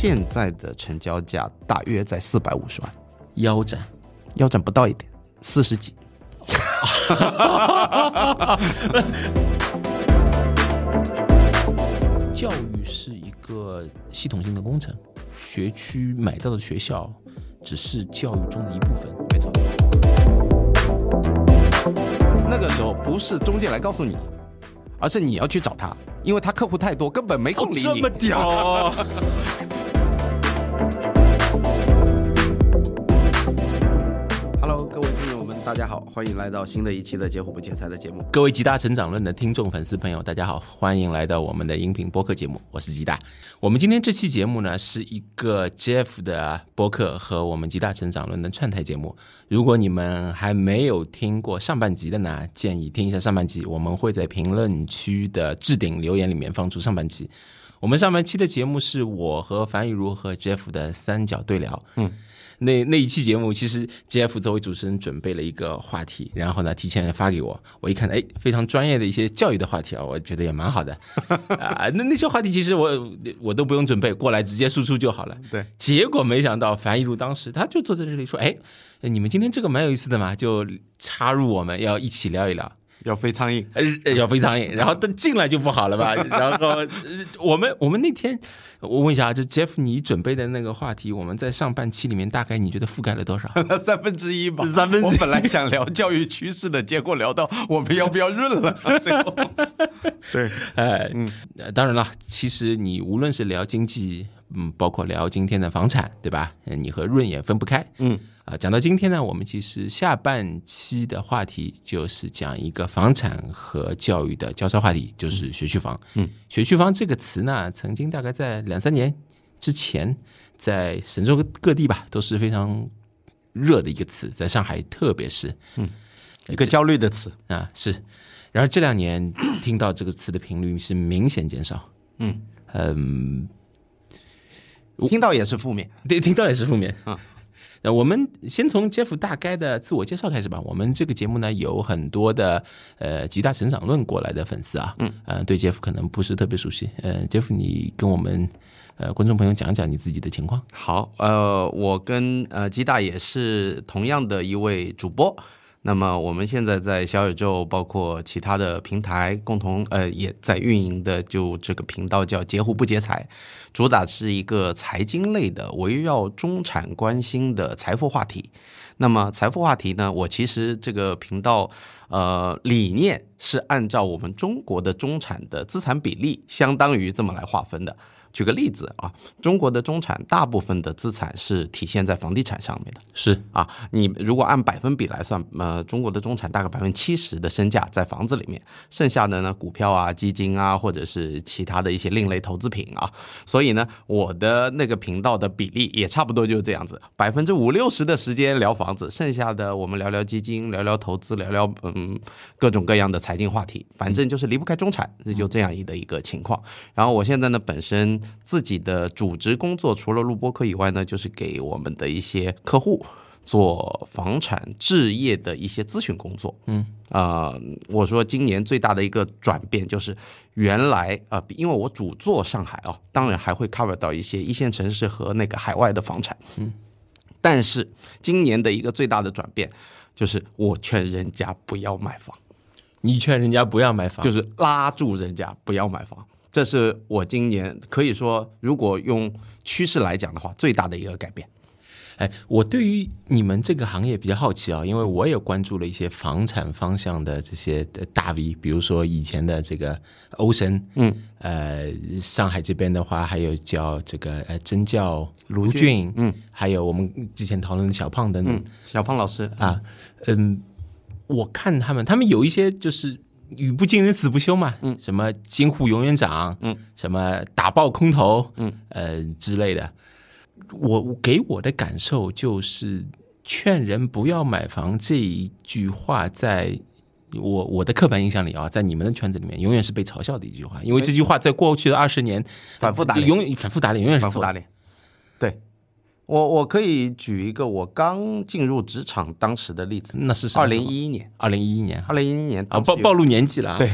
现在的成交价大约在四百五十万，腰斩。腰斩不到一点，四十几。教育是一个系统性的工程，学区买到的学校只是教育中的一部分。没错。那个时候不是中介来告诉你，而是你要去找他，因为他客户太多，根本没空理你。这么屌！Hello，各位听友们，大家好，欢迎来到新的一期的“截胡不解财”的节目。各位吉大成长论的听众粉丝朋友，大家好，欢迎来到我们的音频播客节目，我是吉大。我们今天这期节目呢，是一个 Jeff 的播客和我们吉大成长论的串台节目。如果你们还没有听过上半集的呢，建议听一下上半集，我们会在评论区的置顶留言里面放出上半集。我们上半期的节目是我和樊雨茹和 Jeff 的三角对聊，嗯。那那一期节目，其实 Jeff 作为主持人准备了一个话题，然后呢提前发给我，我一看，哎，非常专业的一些教育的话题啊，我觉得也蛮好的 啊。那那些话题其实我我都不用准备，过来直接输出就好了。对，结果没想到樊雨茹当时他就坐在这里说，哎，你们今天这个蛮有意思的嘛，就插入我们要一起聊一聊。要飞苍蝇，呃，要飞苍蝇，然后他进来就不好了吧？然后呃我们我们那天我问一下啊，就 Jeff 你准备的那个话题，我们在上半期里面大概你觉得覆盖了多少？三分之一吧，三分之一我本来想聊教育趋势的，结果聊到我们要不要润了，最后对，哎，嗯，当然了，其实你无论是聊经济，嗯，包括聊今天的房产，对吧？嗯你和润也分不开，嗯。啊，讲到今天呢，我们其实下半期的话题就是讲一个房产和教育的交叉话题，就是学区房。嗯，学区房这个词呢，曾经大概在两三年之前，在神州各地吧都是非常热的一个词，在上海特别是，嗯，一个焦虑的词啊是。然而这两年听到这个词的频率是明显减少。嗯嗯，听到也是负面，对，听到也是负面啊。那我们先从 Jeff 大概的自我介绍开始吧。我们这个节目呢，有很多的呃极大成长论过来的粉丝啊，嗯，呃，对 Jeff 可能不是特别熟悉。呃，Jeff，你跟我们呃观众朋友讲讲你自己的情况。好，呃，我跟呃吉大也是同样的一位主播。那么我们现在在小宇宙，包括其他的平台，共同呃也在运营的，就这个频道叫“截胡不截财”，主打是一个财经类的，围绕中产关心的财富话题。那么财富话题呢，我其实这个频道呃理念是按照我们中国的中产的资产比例，相当于这么来划分的。举个例子啊，中国的中产大部分的资产是体现在房地产上面的，是啊，你如果按百分比来算，呃，中国的中产大概百分之七十的身价在房子里面，剩下的呢，股票啊、基金啊，或者是其他的一些另类投资品啊，所以呢，我的那个频道的比例也差不多就是这样子，百分之五六十的时间聊房子，剩下的我们聊聊基金，聊聊投资，聊聊嗯各种各样的财经话题，反正就是离不开中产，这就这样一的一个情况。然后我现在呢，本身自己的主职工作除了录播课以外呢，就是给我们的一些客户做房产置业的一些咨询工作。嗯，啊、我说今年最大的一个转变就是，原来啊、呃因为我主做上海啊，当然还会 cover 到一些一线城市和那个海外的房产。嗯，但是今年的一个最大的转变就是，我劝人家不要买房。你劝人家不要买房，就是拉住人家不要买房，这是我今年可以说，如果用趋势来讲的话，最大的一个改变。哎，我对于你们这个行业比较好奇啊，因为我也关注了一些房产方向的这些呃大 V，比如说以前的这个欧神，嗯，呃，上海这边的话还有叫这个呃真教卢俊俊，嗯，还有我们之前讨论的小胖等等、嗯，小胖老师。啊，嗯，我看他们，他们有一些就是语不惊人死不休嘛，嗯，什么金户永远涨，嗯，什么打爆空头，嗯，呃之类的。我我给我的感受就是，劝人不要买房这一句话，在我我的刻板印象里啊，在你们的圈子里面，永远是被嘲笑的一句话，因为这句话在过去的二十年反复打脸永远反复打脸，永远是错的。反复打脸。对，我我可以举一个我刚进入职场当时的例子，那是什么二零一一年，二零一一年二零一一年啊，暴暴露年纪了啊。对，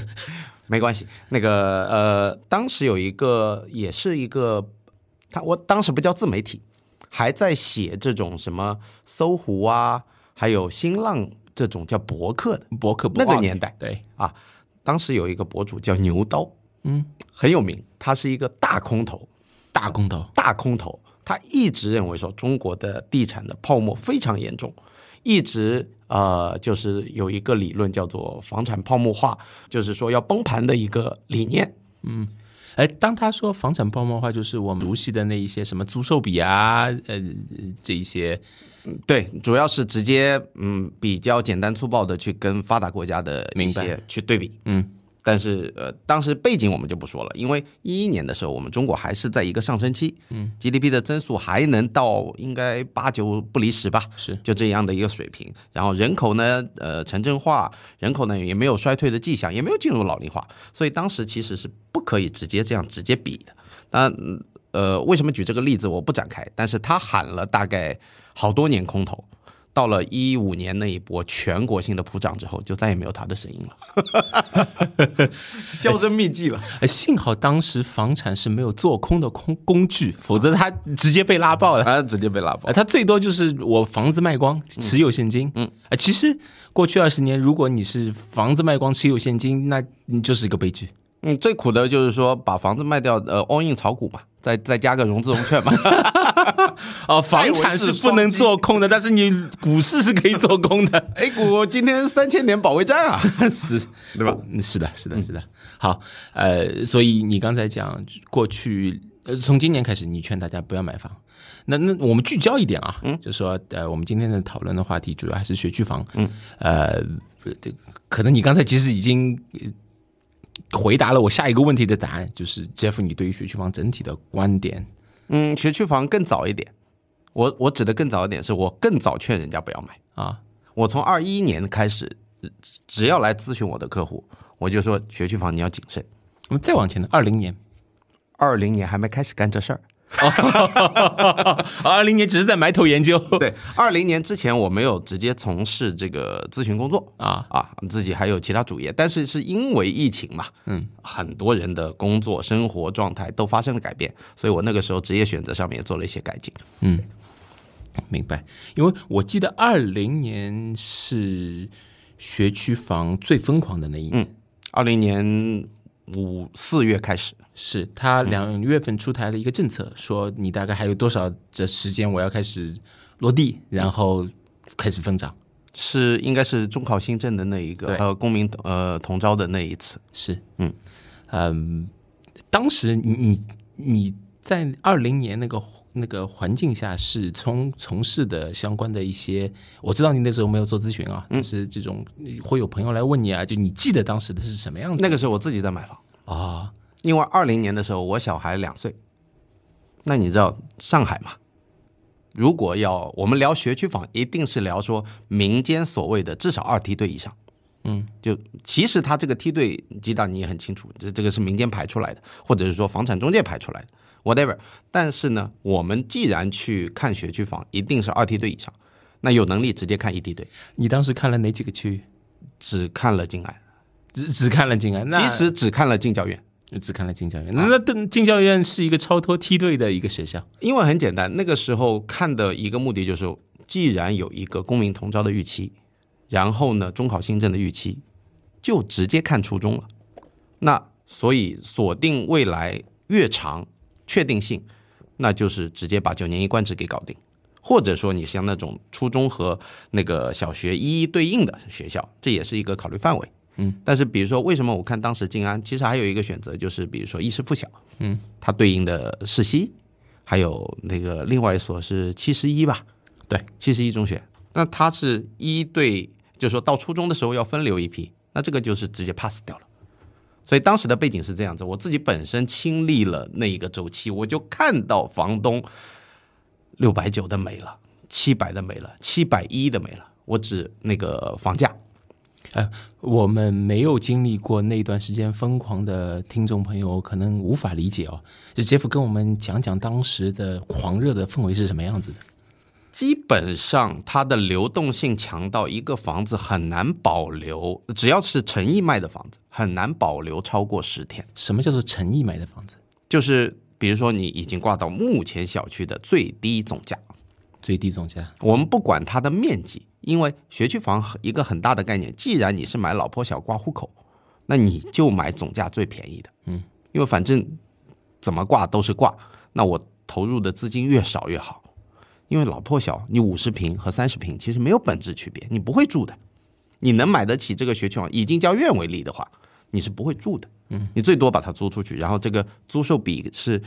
没关系。那个呃，当时有一个也是一个他我当时不叫自媒体，还在写这种什么搜狐啊，还有新浪这种叫博客的博客那个年代对，啊。当时有一个博主叫牛刀，嗯，很有名，他是一个大空头，大空头，大空头，他一直认为说中国的地产的泡沫非常严重，一直呃就是有一个理论叫做房产泡沫化，就是说要崩盘的一个理念。嗯哎，当他说房产泡沫化，就是我们熟悉的那一些什么租售比啊，呃，这一些，对，主要是直接嗯比较简单粗暴的去跟发达国家的一明白些去对比。嗯，但是呃，当时背景我们就不说了，因为一一年的时候，我们中国还是在一个上升期，嗯，GDP 的增速还能到应该八九不离十吧，是就这样的一个水平。然后人口呢，呃，城镇化，人口呢也没有衰退的迹象，也没有进入老龄化，所以当时其实是不可以直接这样直接比的。当然，嗯呃，为什么举这个例子我不展开，但是他喊了大概好多年空头。到了一五年那一波全国性的普涨之后，就再也没有他的声音了，销声匿迹了。哎，幸好当时房产是没有做空的空工具，否则他直接被拉爆了。啊，直接被拉爆呃，。他最多就是我房子卖光，持有现金。嗯，呃，其实过去二十年，如果你是房子卖光持有现金，那你就是一个悲剧。嗯，最苦的就是说把房子卖掉，呃，all in 炒股嘛，再再加个融资融券嘛。哦，房产是不能做空的，但是你股市是可以做空的。A 股今天三千点保卫战啊，是，对吧？嗯是的，是的，是的。好，呃，所以你刚才讲过去，呃，从今年开始，你劝大家不要买房。那那我们聚焦一点啊，嗯，就说呃，我们今天的讨论的话题主要还是学区房，嗯，呃，这可能你刚才其实已经。呃回答了我下一个问题的答案，就是 Jeff，你对于学区房整体的观点嗯，学区房更早一点，我我指的更早一点，是我更早劝人家不要买。啊？我从二一年开始，呃只要来咨询我的客户，我就说学区房你要谨慎。我们再往前呢，二零年，二零年还没开始干这事儿，二零年只是在埋头研究，对，二零年之前我没有直接从事这个咨询工作。啊。啊，自己还有其他主业，但是是因为疫情嘛，嗯，很多人的工作生活状态都发生了改变，所以我那个时候职业选择上面也做了一些改进。嗯。明白，因为我记得二零年是学区房最疯狂的那一年，二零年五四月开始，是他两月份出台了一个政策，说你大概还有多少的时间我要开始落地，然后开始分涨。是应该是中考新政的那一个对。呃公民呃同招的那一次，是，嗯。嗯，当时你你你在二零年那个那个环境下是从从事的相关的一些，我知道你那时候没有做咨询啊，但是这种会有朋友来问你啊，就你记得当时的是什么样子那个时候我自己在买房，啊？因为二零年的时候我小孩两岁，那你知道上海嘛？如果要我们聊学区房，一定是聊说民间所谓的至少二梯队以上。嗯，就其实他这个梯队，吉达你也很清楚，这这个是民间排出来的，或者是说房产中介排出来的，whatever。但是呢，我们既然去看学区房，一定是二梯队以上，那有能力直接看一梯队，你当时看了哪几个区域？只看了静安，只只看了静安，那其实只看了进教院。只看了进教院。那那对进教院是一个超脱梯队的一个学校，因为很简单，那个时候看的一个目的就是，既然有一个公民同招的预期，然后呢，中考新政的预期，就直接看初中了。那所以锁定未来越长确定性，那就是直接把九年一贯制给搞定，或者说你像那种初中和那个小学一一对应的学校，这也是一个考虑范围。嗯，但是比如说，为什么我看当时静安其实还有一个选择，就是比如说一师附小，嗯，它对应的世西，还有那个另外一所是七十一吧，对，七十一中学，那它是一对，就是说到初中的时候要分流一批，那这个就是直接 pass 掉了。所以当时的背景是这样子，我自己本身亲历了那一个周期，我就看到房东六百九的没了，七百的没了，七百一的没了，我指那个房价。呃，我们没有经历过那段时间疯狂的听众朋友可能无法理解哦。就杰夫跟我们讲讲当时的狂热的氛围是什么样子的。基本上它的流动性强到一个房子很难保留，只要是诚意卖的房子，很难保留超过十天。什么叫做诚意买的房子？就是比如说你已经挂到目前小区的最低总价，最低总价，我们不管它的面积，因为学区房一个很大的概念，既然你是买老破小挂户口，那你就买总价最便宜的，嗯，因为反正怎么挂都是挂，那我投入的资金越少越好，因为老破小你五十平和三十平其实没有本质区别，你不会住的，你能买得起这个学区房，以近郊院为例的话，你是不会住的，嗯，你最多把它租出去，然后这个租售比是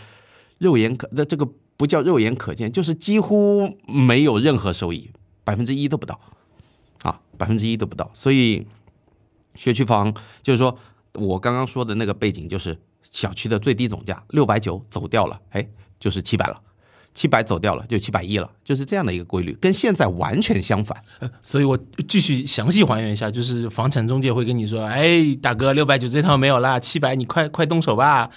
肉眼可，那这个不叫肉眼可见，就是几乎没有任何收益，百分之一都不到，啊，百分之一都不到。所以学区房就是说我刚刚说的那个背景，就是小区的最低总价六百九走掉了，哎，就是七百了。七百走掉了，就七百一了，就是这样的一个规律，跟现在完全相反。所以我继续详细还原一下，就是房产中介会跟你说：“哎，大哥，六百九这套没有啦，七百你快快动手吧。”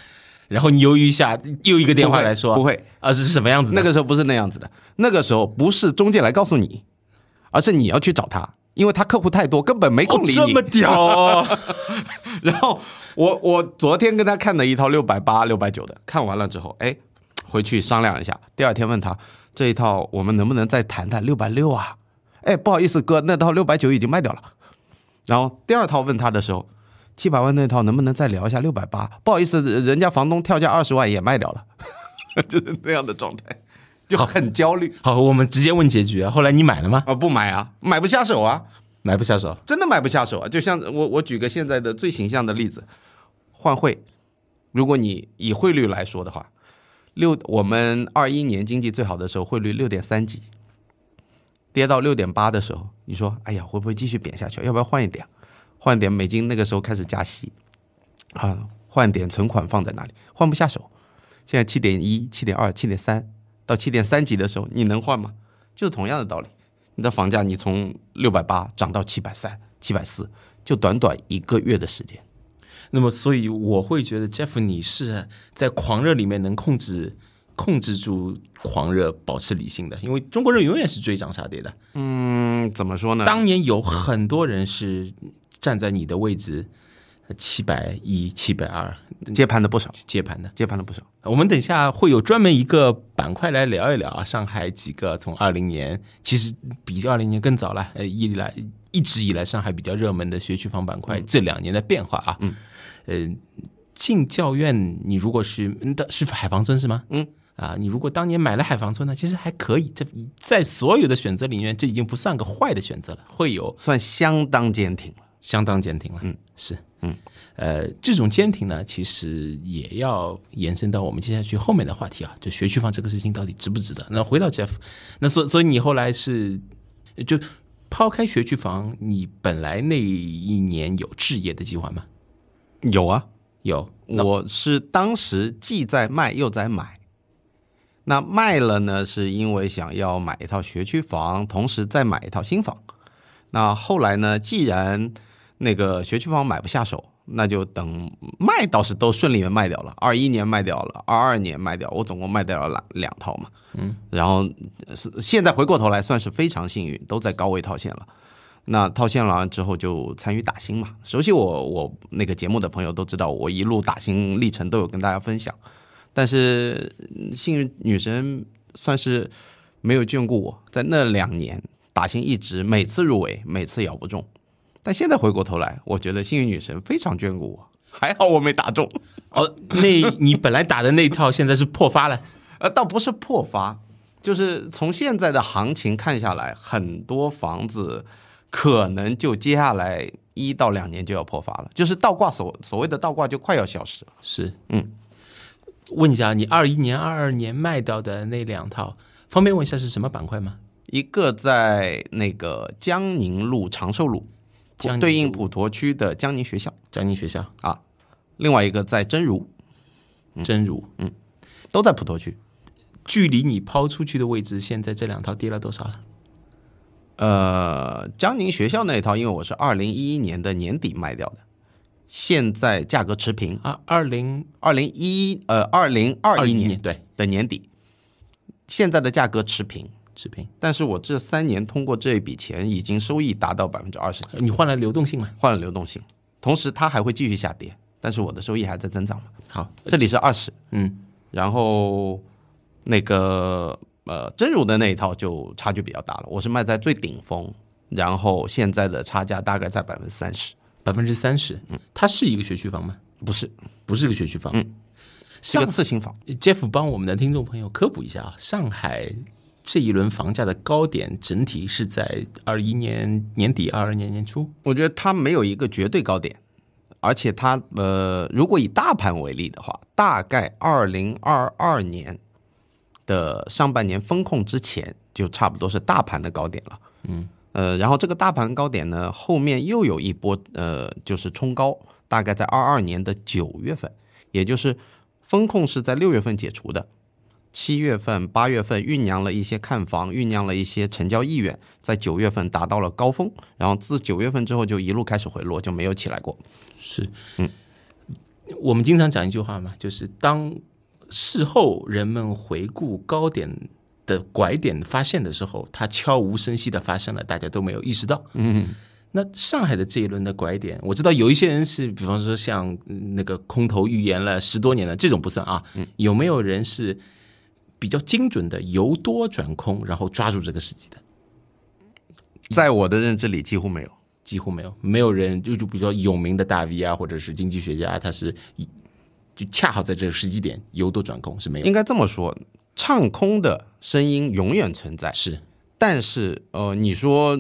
然后你犹豫一下，又一个电话来说：“不会啊，是什么样子？那个时候不是那样子的，那个时候不是中介来告诉你，而是你要去找他，因为他客户太多，根本没空理你。这么屌！然后我我昨天跟他看了一套六百八、六百九的，看完了之后，哎。回去商量一下，第二天问他这一套我们能不能再谈谈六百六啊？哎，不好意思哥，那套六百九已经卖掉了。然后第二套问他的时候，七百万那套能不能再聊一下六百八？不好意思，人家房东跳价二十万也卖掉了，就是那样的状态，就很焦虑。好，我们直接问结局啊。后来你买了吗？啊，不买啊，买不下手啊，买不下手，真的买不下手啊。就像我我举个现在的最形象的例子，换汇，如果你以汇率来说的话。六，我们二一年经济最好的时候，汇率六点三几，跌到六点八的时候，你说，哎呀，会不会继续贬下去？要不要换一点？换点美金？那个时候开始加息，啊，换点存款放在那里，换不下手。现在七点一、七点二、七点三到七点三级的时候，你能换吗？就是同样的道理，你的房价你从六百八涨到七百三、七百四，就短短一个月的时间。那么，所以我会觉得 Jeff，你是在狂热里面能控制、控制住狂热，保持理性的。因为中国人永远是追涨杀跌的。嗯，怎么说呢？当年有很多人是站在你的位置，七百一、七百二，接盘的不少，接盘的接盘的不少。我们等一下会有专门一个板块来聊一聊啊，上海几个从二零年，其实比二零年更早了，呃，一来一直以来上海比较热门的学区房板块这两年的变化啊。嗯。呃，进教院，你如果是的是海防村是吗？嗯，啊，你如果当年买了海防村呢，其实还可以。这在所有的选择里面，这已经不算个坏的选择了。会有算相当坚挺了，相当坚挺了。嗯，是，嗯，呃，这种坚挺呢，其实也要延伸到我们接下去后面的话题啊，就学区房这个事情到底值不值得？那回到 Jeff，那所所以你后来是就抛开学区房，你本来那一年有置业的计划吗？有啊，有。我是当时既在卖又在买。那卖了呢，是因为想要买一套学区房，同时再买一套新房。那后来呢，既然那个学区房买不下手，那就等卖倒是都顺利的卖掉了。二一年卖掉了，二二年卖掉，我总共卖掉了两两套嘛。嗯，然后是现在回过头来算是非常幸运，都在高位套现了。那套现完之后就参与打新嘛，熟悉我我那个节目的朋友都知道，我一路打新历程都有跟大家分享。但是幸运女神算是没有眷顾我，在那两年打新一直每次入围，每次咬不中。但现在回过头来，我觉得幸运女神非常眷顾我，还好我没打中。哦，那你本来打的那套现在是破发了？呃，倒不是破发，就是从现在的行情看下来，很多房子。可能就接下来一到两年就要破发了，就是倒挂所所谓的倒挂就快要消失了。是，嗯，问一下，你二一年、二二年卖掉的那两套，方便问一下是什么板块吗？一个在那个江宁路长寿路，对应普陀区的江宁学校，江宁学校啊。另外一个在真如，真如，嗯，都在普陀区。距离你抛出去的位置，现在这两套跌了多少了？呃，江宁学校那一套，因为我是二零一一年的年底卖掉的，现在价格持平啊。二零二零一呃二零二一年对的年底，现在的价格持平持平。但是我这三年通过这一笔钱，已经收益达到百分之二十几。你换了流动性嘛？换了流动性，同时它还会继续下跌，但是我的收益还在增长嘛。好，这里是二十，嗯，然后那个呃真如的那一套就差距比较大了，我是卖在最顶峰，然后现在的差价大概在百分之三十，百分之三十。嗯，它是一个学区房吗？不是，不是个学区房。嗯，是个次新房。Jeff 帮我们的听众朋友科普一下啊，上海这一轮房价的高点整体是在二一年年底、二二年年初。我觉得它没有一个绝对高点，而且它呃，如果以大盘为例的话，大概二零二二年的上半年风控之前，就差不多是大盘的高点了。嗯，呃，然后这个大盘高点呢，后面又有一波呃，就是冲高，大概在二二年的九月份，也就是风控是在六月份解除的。七月份、八月份酝酿了一些看房，酝酿了一些成交意愿，在九月份达到了高峰，然后自九月份之后就一路开始回落，就没有起来过。是，嗯，我们经常讲一句话嘛，就是当事后人们回顾高点的拐点发现的时候，它悄无声息的发生了，大家都没有意识到。嗯，那上海的这一轮的拐点，我知道有一些人是，比方说像嗯那个空头预言了十多年的这种不算啊，有没有人是比较精准的由多转空，然后抓住这个时机的？在我的认知里，几乎没有。几乎没有，没有人就就比较有名的大 V 啊，或者是经济学家，他是一就恰好在这个时机点由多转空是没有，应该这么说，唱空的声音永远存在，是但是呃，你说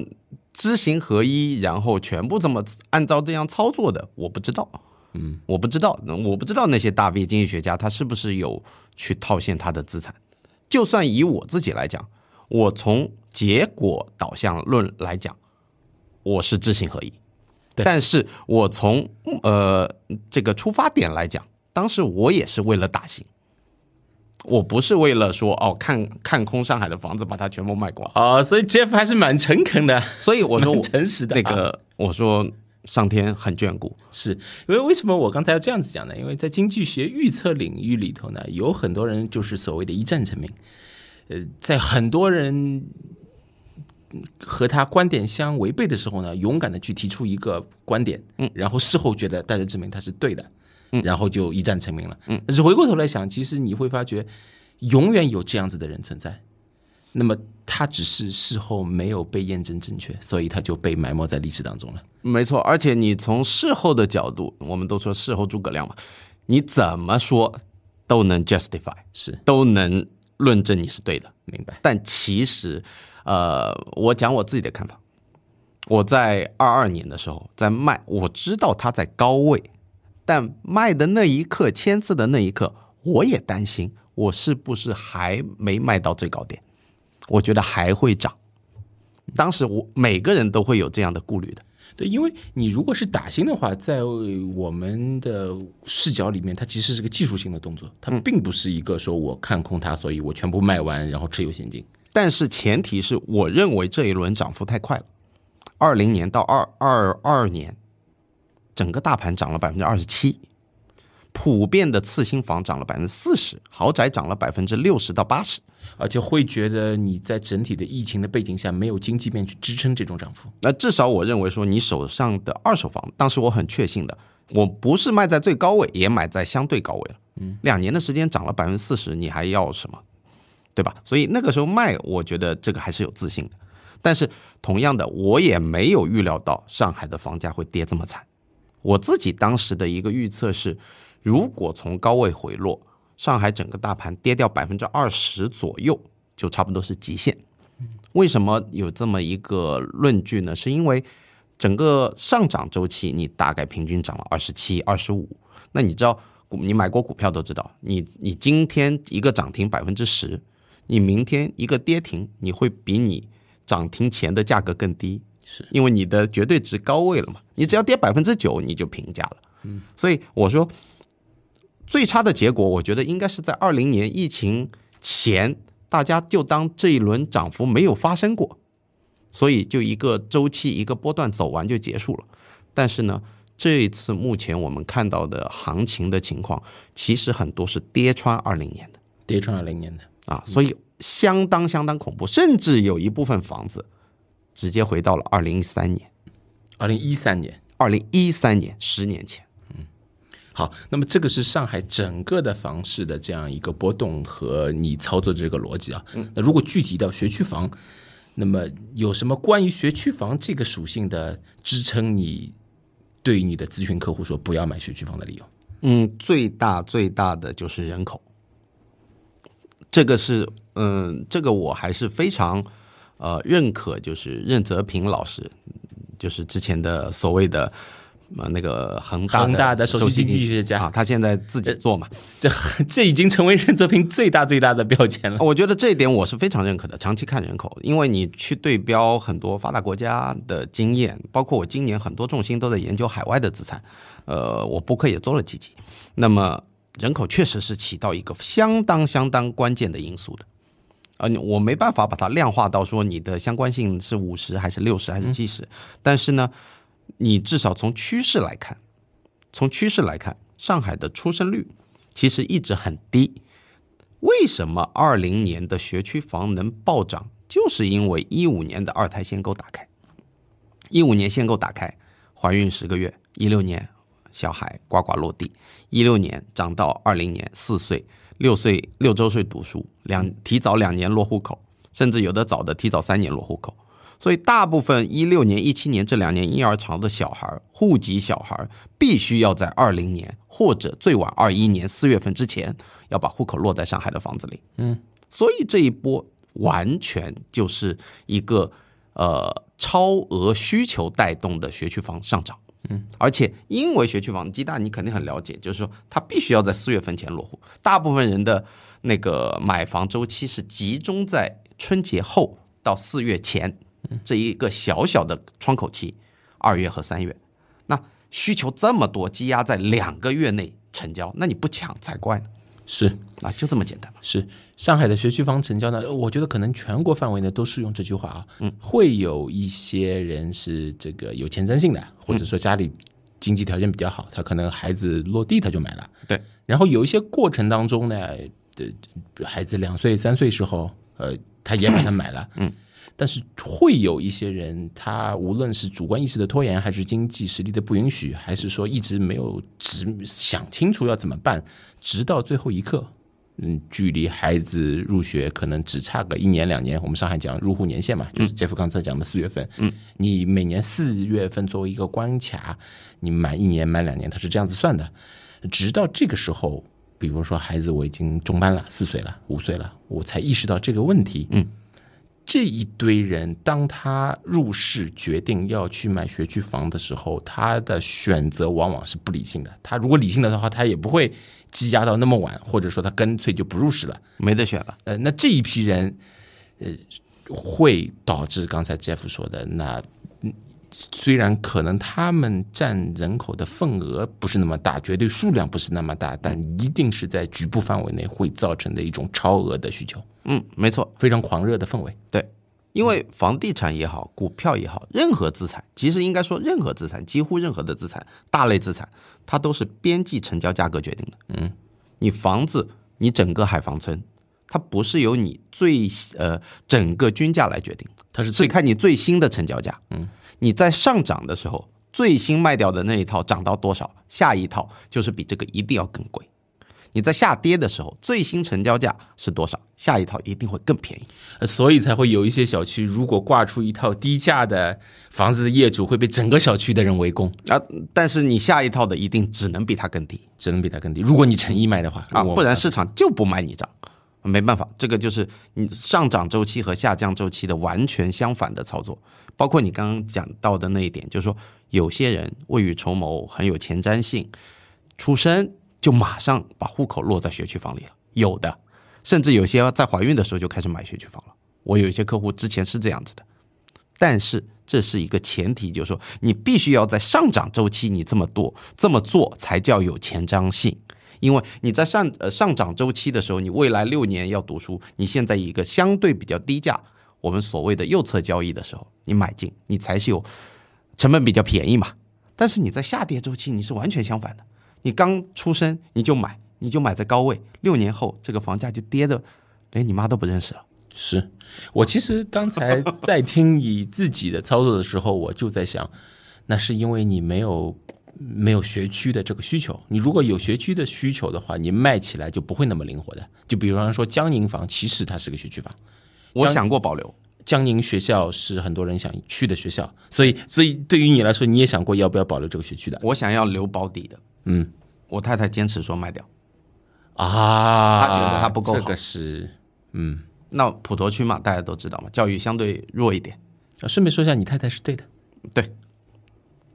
知行合一，然后全部这么按照这样操作的，我不知道。嗯，我不知道，我不知道那些大 V 经济学家他是不是有去套现他的资产。就算以我自己来讲，我从结果导向论来讲，我是知行合一。对但是我从呃这个出发点来讲，当时我也是为了打新，我不是为了说哦看看空上海的房子把它全部卖光。哦，所以 Jeff 还是蛮诚恳的，所以我说 诚实的。啊那个，我说上天很眷顾，是。因为为什么我刚才要这样子讲呢？因为在经济学预测领域里头呢，有很多人就是所谓的一战成名，呃，在很多人嗯和他观点相违背的时候呢，勇敢的去提出一个观点，嗯，然后事后觉得大家证明他是对的，嗯，然后就一战成名了，嗯。但是回过头来想，其实你会发觉，永远有这样子的人存在。那么他只是事后没有被验证正确，所以他就被埋没在历史当中了。没错。而且你从事后的角度，我们都说事后诸葛亮嘛，你怎么说都能 justify，是都能论证你是对的。明白，但其实，呃，我讲我自己的看法，我在二二年的时候在卖，我知道他在高位，但卖的那一刻，签字的那一刻，我也担心我是不是还没卖到最高点，我觉得还会涨。当时我每个人都会有这样的顾虑的，对，因为你如果是打新的话，在我们的视角里面，它其实是个技术性的动作，它并不是一个说我看空它，所以我全部卖完，然后持有现金。但是前提是我认为这一轮涨幅太快了，二零年到二二二年，整个大盘涨了百分之二十七，普遍的次新房涨了百分之四十，豪宅涨了百分之六十到八十。而且会觉得你在整体的疫情的背景下，没有经济面去支撑这种涨幅。那至少我认为说，你手上的二手房，当时我很确信的，我不是卖在最高位，也买在相对高位了。嗯，两年的时间涨了百分之四十，你还要什么？对吧？所以那个时候卖，我觉得这个还是有自信的。但是同样的，我也没有预料到上海的房价会跌这么惨。我自己当时的一个预测是，如果从高位回落，上海整个大盘跌掉百分之二十左右，就差不多是极限。为什么有这么一个论据呢？是因为整个上涨周期，你大概平均涨了二十七、二十五。那你知道，你买过股票都知道，你你今天一个涨停百分之十，你明天一个跌停，你会比你涨停前的价格更低，是因为你的绝对值高位了嘛。你只要跌百分之九，你就平价了。嗯，所以我说最差的结果，我觉得应该是在二零年疫情前，大家就当这一轮涨幅没有发生过，所以就一个周期一个波段走完就结束了。但是呢，这一次目前我们看到的行情的情况，其实很多是跌穿二零年的跌穿二零年的，啊，所以相当相当恐怖，甚至有一部分房子直接回到了二零一三年、二零一三年。二零一三年十年前。嗯好，那么这个是上海整个的房市的这样一个波动和你操作的这个逻辑啊。那如果具体到学区房，那么有什么关于学区房这个属性的支撑你对你的咨询客户说不要买学区房的理由？嗯，最大最大的就是人口，这个是嗯，这个我还是非常呃认可，就是任泽平老师，就是之前的所谓的呃那个恒大恒大的首席经济济学家啊，他现在自己做嘛，这这已经成为任泽平 最大最大的标签了。我觉得这一点我是非常认可的。长期看人口，因为你去对标很多发达国家的经验，包括我今年很多重心都在研究海外的资产，呃，我播客也做了几集。那么人口确实是起到一个相当相当关键的因素的。呃，你我没办法把它量化到说你的相关性是五十还是六十还是七十、但是呢，你至少从趋势来看，从趋势来看，上海的出生率其实一直很低。为什么二零年的学区房能暴涨？就是因为一五年的二胎限购打开，一五年限购打开，怀孕十个月，一六年小孩呱呱落地，一六年涨到二零年四岁，六岁六周岁读书，两提早两年落户口，甚至有的早的提早三年落户口。所以，大部分一六年、一七年这两年婴儿潮的小孩，户籍小孩必须要在二零年或者最晚二一年四月份之前，要把户口落在上海的房子里。嗯，所以这一波完全就是一个呃超额需求带动的学区房上涨。嗯，而且因为学区房，鸡蛋你肯定很了解，就是说它必须要在四月份前落户，大部分人的那个买房周期是集中在春节后到四月前这一个小小的窗口期，二月和三月。那需求这么多，积压在两个月内成交，那你不抢才怪呢。是啊，就这么简单嘛。是，上海的学区房成交呢，我觉得可能全国范围呢都适用这句话啊。嗯，会有一些人是这个有前瞻性的，或者说家里经济条件比较好，他可能孩子落地他就买了。对，然后有一些过程当中呢，的孩子两岁三岁时候，呃，他也把它买了。嗯。但是会有一些人，他无论是主观意识的拖延，还是经济实力的不允许，还是说一直没有只想清楚要怎么办，直到最后一刻，嗯，距离孩子入学可能只差个一年两年。我们上海讲入户年限嘛，就是杰夫刚才讲的四月份。嗯，你每年四月份作为一个关卡，你满一年满两年，它是这样子算的。直到这个时候，比如说孩子我已经中班了，四岁了，五岁了，我才意识到这个问题。嗯。这一堆人，当他入市决定要去买学区房的时候，他的选择往往是不理性的。他如果理性的的话，他也不会积压到那么晚，或者说他干脆就不入市了，没得选了。呃，那这一批人，呃，会导致刚才 Jeff 说的，那虽然可能他们占人口的份额不是那么大，绝对数量不是那么大，但一定是在局部范围内会造成的一种超额的需求。嗯，没错，非常狂热的氛围。对，因为房地产也好，股票也好，任何资产，其实应该说任何资产，几乎任何的资产，大类资产，它都是边际成交价格决定的。嗯，你房子，你整个海防村，它不是由你最呃整个均价来决定，它是最看你最新的成交价。嗯，你在上涨的时候，最新卖掉的那一套涨到多少，下一套就是比这个一定要更贵。你在下跌的时候，最新成交价是多少？下一套一定会更便宜，呃所以才会有一些小区，如果挂出一套低价的房子的业主，会被整个小区的人围攻，啊！但是你下一套的一定只能比它更低只能比它更低。如果你诚意卖的话啊，不然市场就不买你账。没办法，这个就是你上涨周期和下降周期的完全相反的操作。包括你刚刚讲到的那一点，就是说有些人未雨绸缪，很有前瞻性，出生就马上把户口落在学区房里了，有的，甚至有些在怀孕的时候就开始买学区房了。我有一些客户之前是这样子的，但是这是一个前提，就是说你必须要在上涨周期你这么多这么做才叫有前瞻性。因为你在上呃上涨周期的时候，你未来六年要读书，你现在一个相对比较低价，我们所谓的右侧交易的时候，你买进，你才是有成本比较便宜嘛。但是你在下跌周期，你是完全相反的，你刚出生你就买，你就买在高位，六年后这个房价就跌的连你妈都不认识了。是我其实刚才在听你自己的操作的时候，我就在想，那是因为你没有没有学区的这个需求。你如果有学区的需求的话，你卖起来就不会那么灵活的。就比方说江宁房，其实它是个学区房，我想过保留，江宁学校是很多人想去的学校，所以所以对于你来说，你也想过要不要保留这个学区的？我想要留保底的。嗯我太太坚持说卖掉。啊，她觉得它不够好这个是嗯。那普陀区嘛，大家都知道嘛，教育相对弱一点。啊顺便说一下，你太太是对的。对，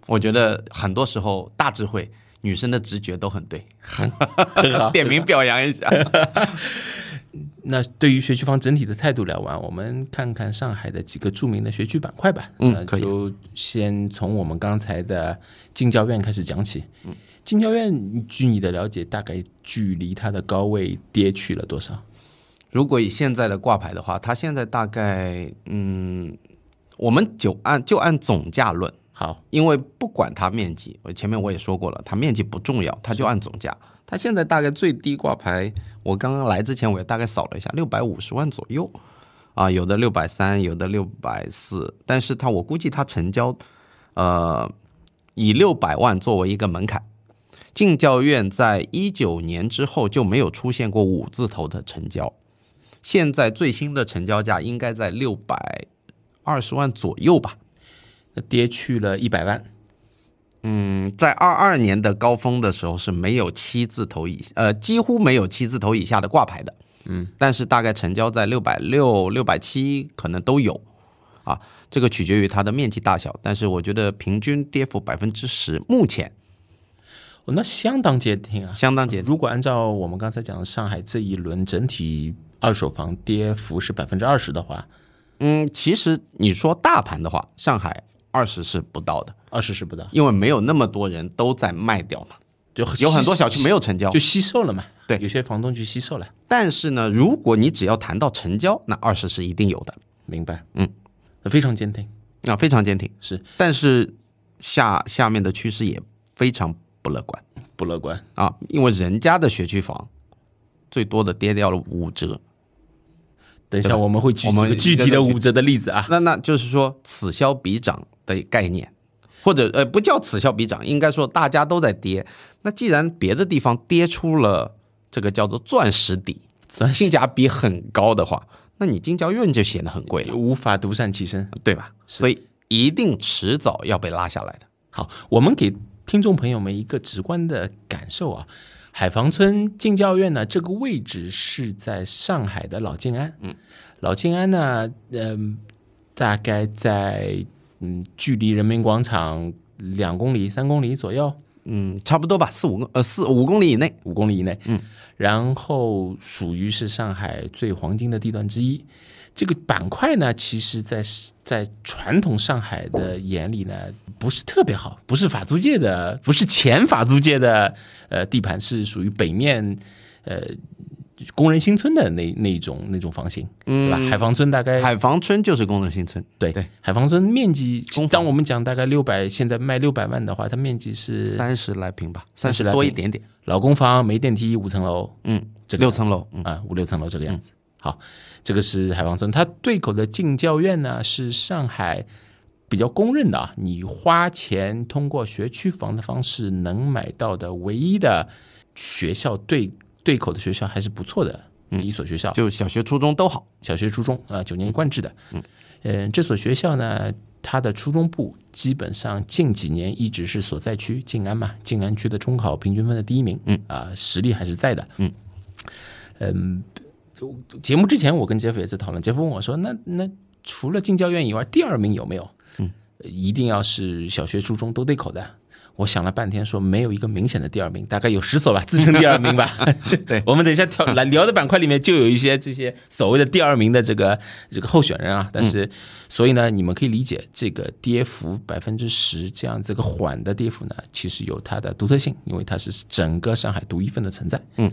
我觉得很多时候大智慧，女生的直觉都很对。很。点名表扬一下。那对于学区房整体的态度聊完，我们看看上海的几个著名的学区板块吧。那嗯可以就先从我们刚才的进教院开始讲起。嗯，进教院据你的了解，大概距离它的高位跌去了多少？如果以现在的挂牌的话，它现在大概嗯，我们就按就按总价论，好，因为不管它面积，我前面我也说过了，它面积不重要，它就按总价。它现在大概最低挂牌，我刚刚来之前我也大概扫了一下，六百五十万左右，啊，有的六百三，有的六百四，但是它我估计它成交，呃，以六百万作为一个门槛。进教院在一九年之后就没有出现过五字头的成交，现在最新的成交价应该在六百二十万左右吧。那跌去了一百万。嗯，在二二年的高峰的时候是没有七字头以呃几乎没有七字头以下的挂牌的，嗯，但是大概成交在六百六、六百七可能都有，啊，这个取决于它的面积大小，但是我觉得平均跌幅百分之十，目前哦，那相当坚挺啊！相当接近。如果按照我们刚才讲的上海这一轮整体二手房跌幅是百分之二十的话，嗯，其实你说大盘的话，上海二十是不到的，二十是不到，因为没有那么多人都在卖掉嘛，就有很多小区没有成交就。吸售了嘛。对有些房东去吸售了，但是呢，如果你只要谈到成交，那二十是一定有的，明白？嗯，非常坚挺，啊非常坚挺。是但是下下面的趋势也非常不乐观不乐观。啊，因为人家的学区房最多的跌掉了五折，等一下我们会举我们具体的五折的例子啊。那那就是说此消彼长的概念，或者呃不叫此消彼长，应该说大家都在跌。那既然别的地方跌出了这个叫做钻石底，钻性价比很高的话，那你金交院就显得很贵了，无法独善其身。对吧？所以一定迟早要被拉下来的。好，我们给听众朋友们一个直观的感受啊。海防村敬教院呢，这个位置是在上海的老静安。嗯，老静安呢，嗯、大概在嗯距离人民广场两公里、三公里左右，嗯，差不多吧，四五公呃四五公里以内。五公里以内。嗯，然后属于是上海最黄金的地段之一。这个板块呢，其实在在传统上海的眼里呢，不是特别好，不是法租界的，不是前法租界的呃地盘，是属于北面呃工人新村的那那种那种房型，对吧？海防村大概海防村就是工人新村，对对，海防村面积当我们讲大概六百，现在卖六百万的话，它面积是三十来平吧，三十来多一点点。老公房，没电梯，五层楼，嗯，这个六层楼，嗯，啊，五六层楼这个样子。好，这个是海防村，它对口的进教院呢是上海比较公认的啊，你花钱通过学区房的方式能买到的唯一的学校对对口的学校还是不错的嗯一所学校，就小学、初中都好。小学、初中啊，九年一贯制的。嗯，这所学校呢，它的初中部基本上近几年一直是所在区静安嘛，静安区的中考平均分的第一名。嗯啊，实力还是在的。嗯嗯，节目之前我跟杰夫也在讨论，杰夫问我说：“那那除了进教院以外，第二名有没有？”嗯，一定要是小学、初中都对口的。我想了半天，说没有一个明显的第二名，大概有十所吧，自称第二名吧。对我们等一下跳来聊的板块里面就有一些这些所谓的第二名的这个这个候选人啊。但是，所以呢，你们可以理解这个跌幅百分之十这样这个缓的跌幅呢，其实有它的独特性，因为它是整个上海独一份的存在。嗯。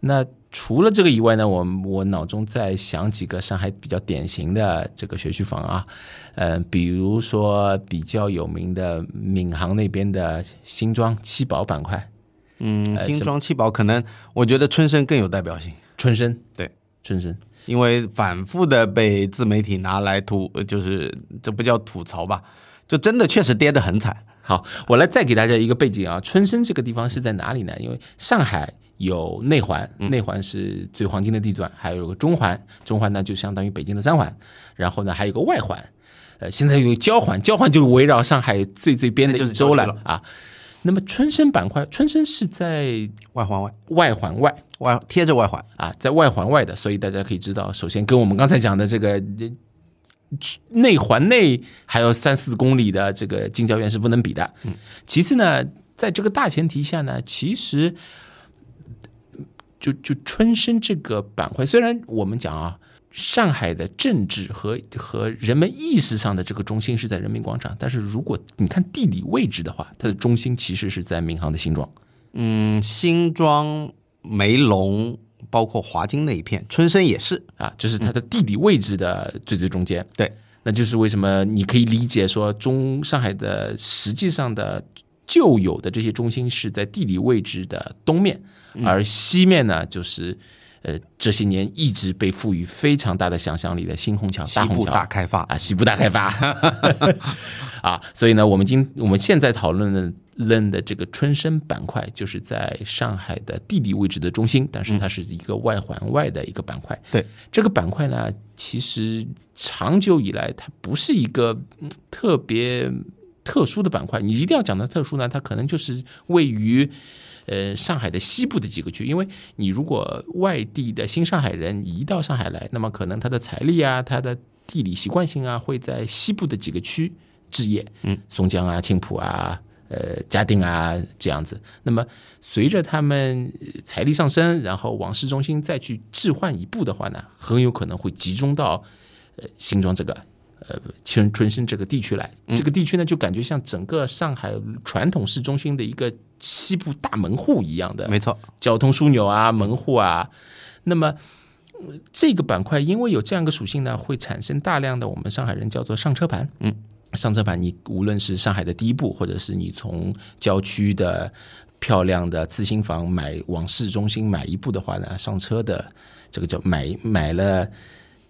那除了这个以外呢，我我脑中再想几个上海比较典型的这个学区房啊，呃，比如说比较有名的闵行那边的新庄七宝板块，嗯，新庄七宝可能我觉得春申更有代表性，春申对，春申因为反复的被自媒体拿来吐，呃就是这不叫吐槽吧，就真的确实跌得很惨。好，我来再给大家一个背景啊，春申这个地方是在哪里呢？因为上海有内环，内环是最黄金的地段，还有个中环，中环呢就相当于北京的三环，然后呢还有个外环，呃，现在有交环，交环就是围绕上海最最边的一周了啊。那么春生板块，春生是在外环外，外环外，外贴着外环啊，在外环外的，所以大家可以知道，首先跟我们刚才讲的这个内环内还有三四公里的这个近郊苑是不能比的。嗯，其次呢，在这个大前提下呢，其实就就春申这个板块，虽然我们讲啊。上海的政治和和人们意识上的这个中心是在人民广场，但是如果你看地理位置的话，它的中心其实是在闵行的新庄。嗯，新庄、梅陇，包括华金那一片，春申也是啊，就是它的地理位置的最最中间。对，那就是为什么你可以理解说，中上海的实际上的旧有的这些中心是在地理位置的东面，而西面呢就是。呃，这些年一直被赋予非常大的想象力的新虹桥、大虹桥大开发啊，西部大开发 啊，所以呢，我们今我们现在讨论的论的这个春申板块，就是在上海的地理位置的中心，但是它是一个外环外的一个板块。对这个板块呢，其实长久以来它不是一个特别特殊的板块。你一定要讲它特殊呢，它可能就是位于。呃，上海的西部的几个区，因为你如果外地的新上海人移到上海来，那么可能他的财力啊，他的地理习惯性啊，会在西部的几个区置业，嗯，松江啊、青浦啊、呃、嘉定啊这样子。那么随着他们财力上升，然后往市中心再去置换一步的话呢，很有可能会集中到呃新庄这个。呃，春春生这个地区来，这个地区呢，就感觉像整个上海传统市中心的一个西部大门户一样的，没错，交通枢纽啊，门户啊。那么这个板块因为有这样一个属性呢，会产生大量的我们上海人叫做上车盘。嗯，上车盘，你无论是上海的第一步，或者是你从郊区的漂亮的次新房买往市中心买一步的话呢，上车的这个叫买买了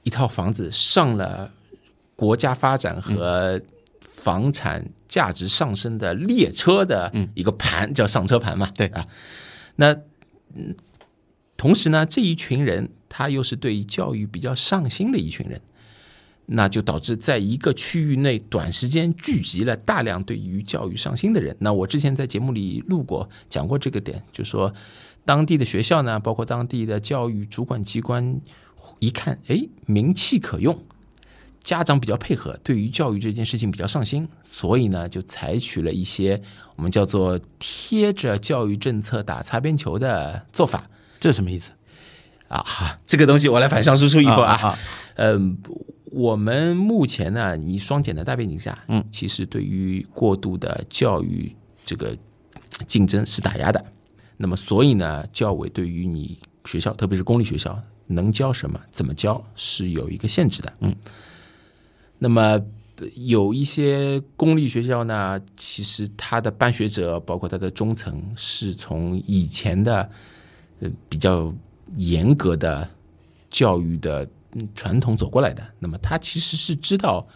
一套房子上了。国家发展和房产价值上升的列车的一个盘叫上车盘嘛？对啊，那嗯同时呢，这一群人他又是对于教育比较上心的一群人，那就导致在一个区域内短时间聚集了大量对于教育上心的人。那我之前在节目里录过讲过这个点，就说当地的学校呢，包括当地的教育主管机关一看，哎，名气可用。家长比较配合，对于教育这件事情比较上心，所以呢，就采取了一些我们叫做贴着教育政策打擦边球的做法。这什么意思啊？哈，这个东西我来反向输出一会儿啊。嗯，我们目前呢，以双减的大背景下，嗯，其实对于过度的教育这个竞争是打压的。那么，所以呢，教委对于你学校，特别是公立学校，能教什么、怎么教，是有一个限制的。嗯。那么有一些公立学校呢，其实它的办学者，包括它的中层，是从以前的呃比较严格的教育的传统走过来的。那么他其实是知道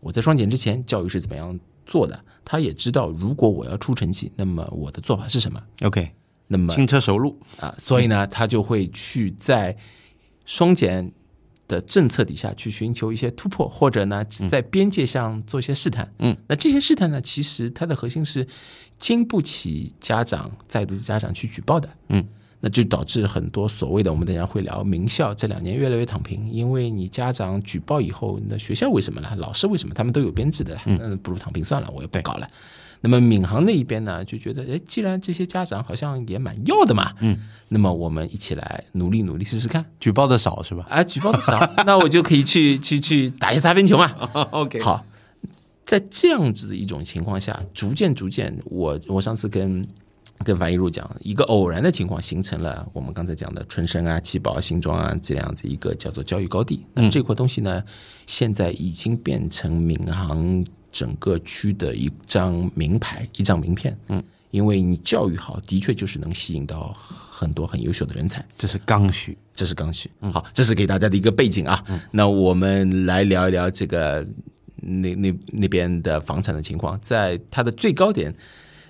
我在双减之前教育是怎么样做的，他也知道如果我要出成绩，那么我的做法是什么。OK，那么轻车熟路啊，所以呢，他就会去在双减。的政策底下去寻求一些突破，或者呢，在边界上做一些试探。嗯，那这些试探呢，其实它的核心是经不起家长再度的家长去举报的。嗯，那就导致很多所谓的我们等下会聊名校这两年越来越躺平，因为你家长举报以后，那学校为什么呢？老师为什么？他们都有编制的，嗯，不如躺平算了，我也不搞了。那么闵行那一边呢，就觉得，哎，既然这些家长好像也蛮要的嘛，嗯，那么我们一起来努力努力试试看。举报的少是吧？啊，举报的少，那我就可以去去去打一下擦边球嘛。OK，好，在这样子的一种情况下，逐渐逐渐，我我上次跟跟樊一茹讲，一个偶然的情况形成了我们刚才讲的春生啊、七宝、新庄啊这样子一个叫做教育高地。那这块东西呢，现在已经变成闵行。整个区的一张名牌，一张名片，嗯，因为你教育好，的确就是能吸引到很多很优秀的人才。这是刚需，这是刚需。嗯，好，这是给大家的一个背景啊。嗯，那我们来聊一聊这个那那那边的房产的情况，在它的最高点，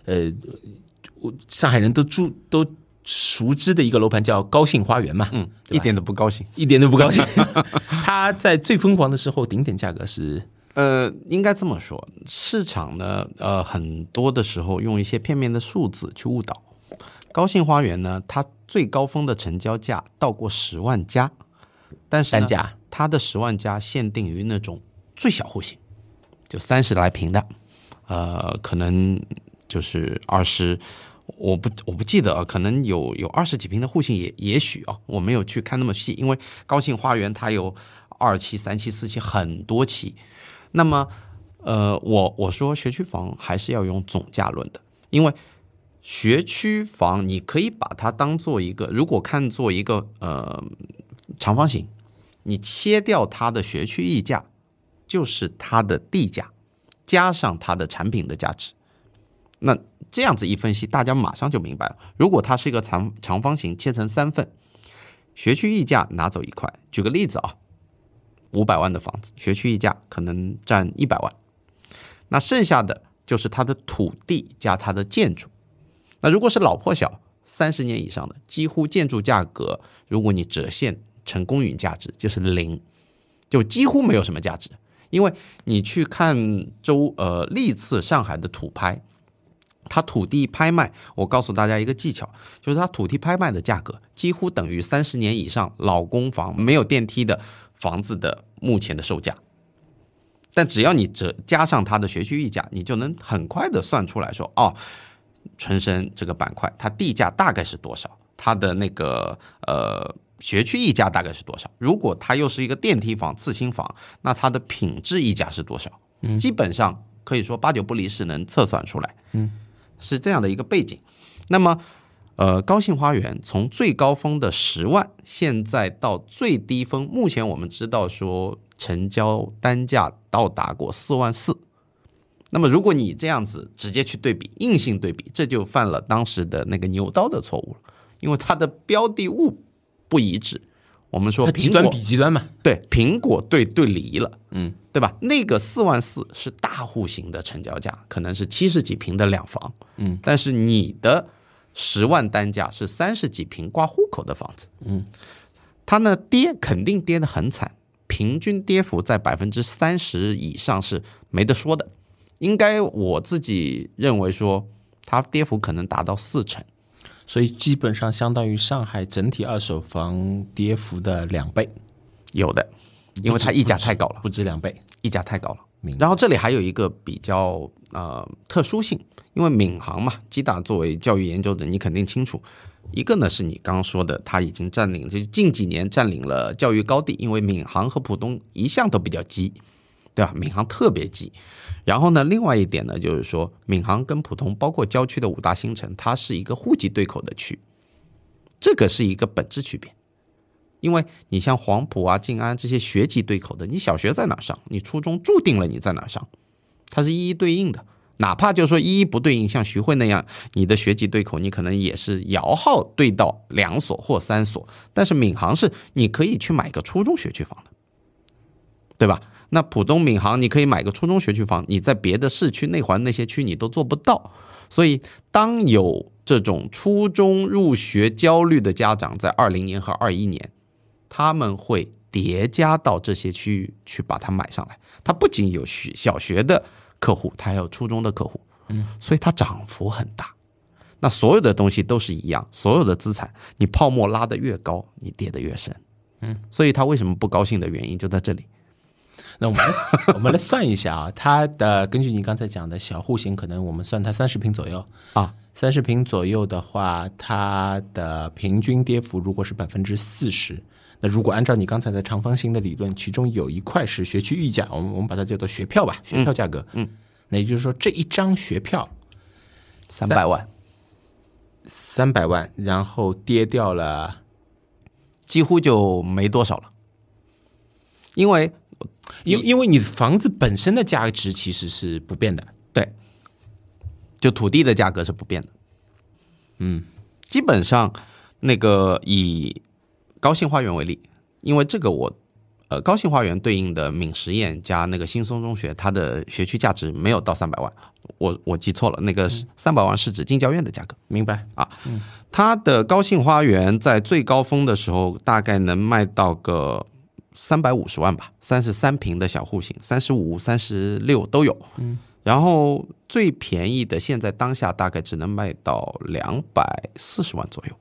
呃，我上海人都住都熟知的一个楼盘叫高兴花园嘛，嗯，一点都不高兴。一点都不高兴。它在最疯狂的时候，顶点价格是呃，应该这么说，市场呢，呃，很多的时候用一些片面的数字去误导。高兴花园呢，它最高峰的成交价到过十万加，但是呢单价它的十万加限定于那种最小户型，就三十来平的，呃，可能就是二十，我不我不记得啊，可能有有二十几平的户型也也许啊，我没有去看那么细，因为高兴花园它有二期、三期、四期很多期，那么呃，我我说学区房还是要用总价论的，因为学区房你可以把它当做一个，如果看作一个呃长方形，你切掉它的学区溢价，就是它的地价加上它的产品的价值。那这样子一分析，大家马上就明白了。如果它是一个长长方形，切成三份，学区溢价拿走一块。举个例子啊，五百万的房子，学区溢价可能占一百万，那剩下的就是它的土地加它的建筑。那如果是老破小，三十年以上的，几乎建筑价格，如果你折现成公允价值，就是零，就几乎没有什么价值。因为你去看周呃历次上海的土拍，它土地拍卖，我告诉大家一个技巧，就是它土地拍卖的价格几乎等于三十年以上老公房没有电梯的房子的目前的售价。但只要你折加上它的学区溢价，你就能很快的算出来说，哦，春生这个板块它地价大概是多少，它的那个呃学区溢价大概是多少。如果它又是一个电梯房、次新房，那它的品质溢价是多少？基本上可以说八九不离十能测算出来。嗯，是这样的一个背景。那么，呃，高兴花园从最高峰的十万，现在到最低峰，目前我们知道说成交单价到达过四万四。那么，如果你这样子直接去对比，硬性对比，这就犯了当时的那个牛刀的错误了，因为它的标的物不一致。我们说它极端比极端嘛，对苹果对对梨了，嗯，对吧？那个四万四是大户型的成交价，可能是七十几平的两房，嗯，但是你的十万单价是三十几平挂户口的房子，嗯，它呢跌肯定跌得很惨，平均跌幅在百分之三十以上是没得说的，应该我自己认为说它跌幅可能达到四成，所以基本上相当于上海整体二手房跌幅的两倍，有的，因为它溢价太高了。不止两倍。溢价太高了明。然后这里还有一个比较呃特殊性，因为闵行嘛，基大作为教育研究者，你肯定清楚。一个呢是你刚刚说的，它已经占领，就近几年占领了教育高地，因为闵行和浦东一向都比较急，对吧？闵行特别急。然后呢，另外一点呢，就是说闵行跟浦东，包括郊区的五大新城，它是一个户籍对口的区，这个是一个本质区别。因为你像黄埔啊、静安这些学籍对口的，你小学在哪上，你初中注定了你在哪上，它是一一对应的。哪怕就说一一不对应，像徐汇那样，你的学籍对口，你可能也是摇号对到两所或三所，但是闵行是你可以去买个初中学区房的，对吧？那浦东闵行你可以买个初中学区房，你在别的市区内环那些区你都做不到。所以，当有这种初中入学焦虑的家长在二零年和二一年，他们会叠加到这些区域去把它买上来。它不仅有学小学的客户，它还有初中的客户，嗯，所以它涨幅很大。那所有的东西都是一样，所有的资产，你泡沫拉得越高，你跌得越深，嗯，所以他为什么不高兴的原因就在这里。那我们来 我们来算一下啊，它的根据你刚才讲的小户型，可能我们算它三十平左右。啊，三十平左右的话，它的平均跌幅如果是百分之四十，那如果按照你刚才的长方形的理论，其中有一块是学区溢价，我们我们把它叫做学票吧，学票价格，嗯，那也就是说这一张学票三百万，三百万，然后跌掉了，几乎就没多少了，因为因因为你房子本身的价值其实是不变的，对，就土地的价格是不变的。嗯，基本上那个以高兴花园为例，因为这个我呃，高兴花园对应的闽实验加那个新松中学，它的学区价值没有到三百万，我我记错了，那个三百万是指进教院的价格。明白啊？它的高兴花园在最高峰的时候，大概能卖到个三百五十万吧，三十三平的小户型，三十五、三十六都有。嗯，然后最便宜的，现在当下大概只能卖到两百四十万左右，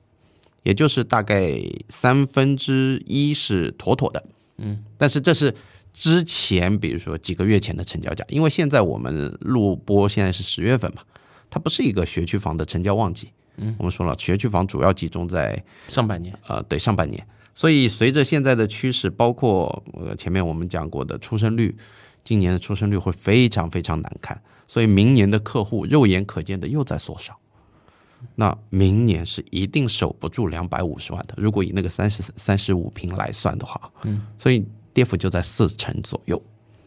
也就是大概三分之一是妥妥的。嗯，但是这是之前，比如说几个月前的成交价，因为现在我们录播现在是十月份嘛，它不是一个学区房的成交旺季。嗯，我们说了，学区房主要集中在上半年，呃，对上半年。所以随着现在的趋势，包括呃前面我们讲过的出生率，今年的出生率会非常非常难看，所以明年的客户肉眼可见的又在缩少。那明年是一定守不住两百五十万的，如果以那个三十三十五平来算的话，嗯，所以跌幅就在四成左右。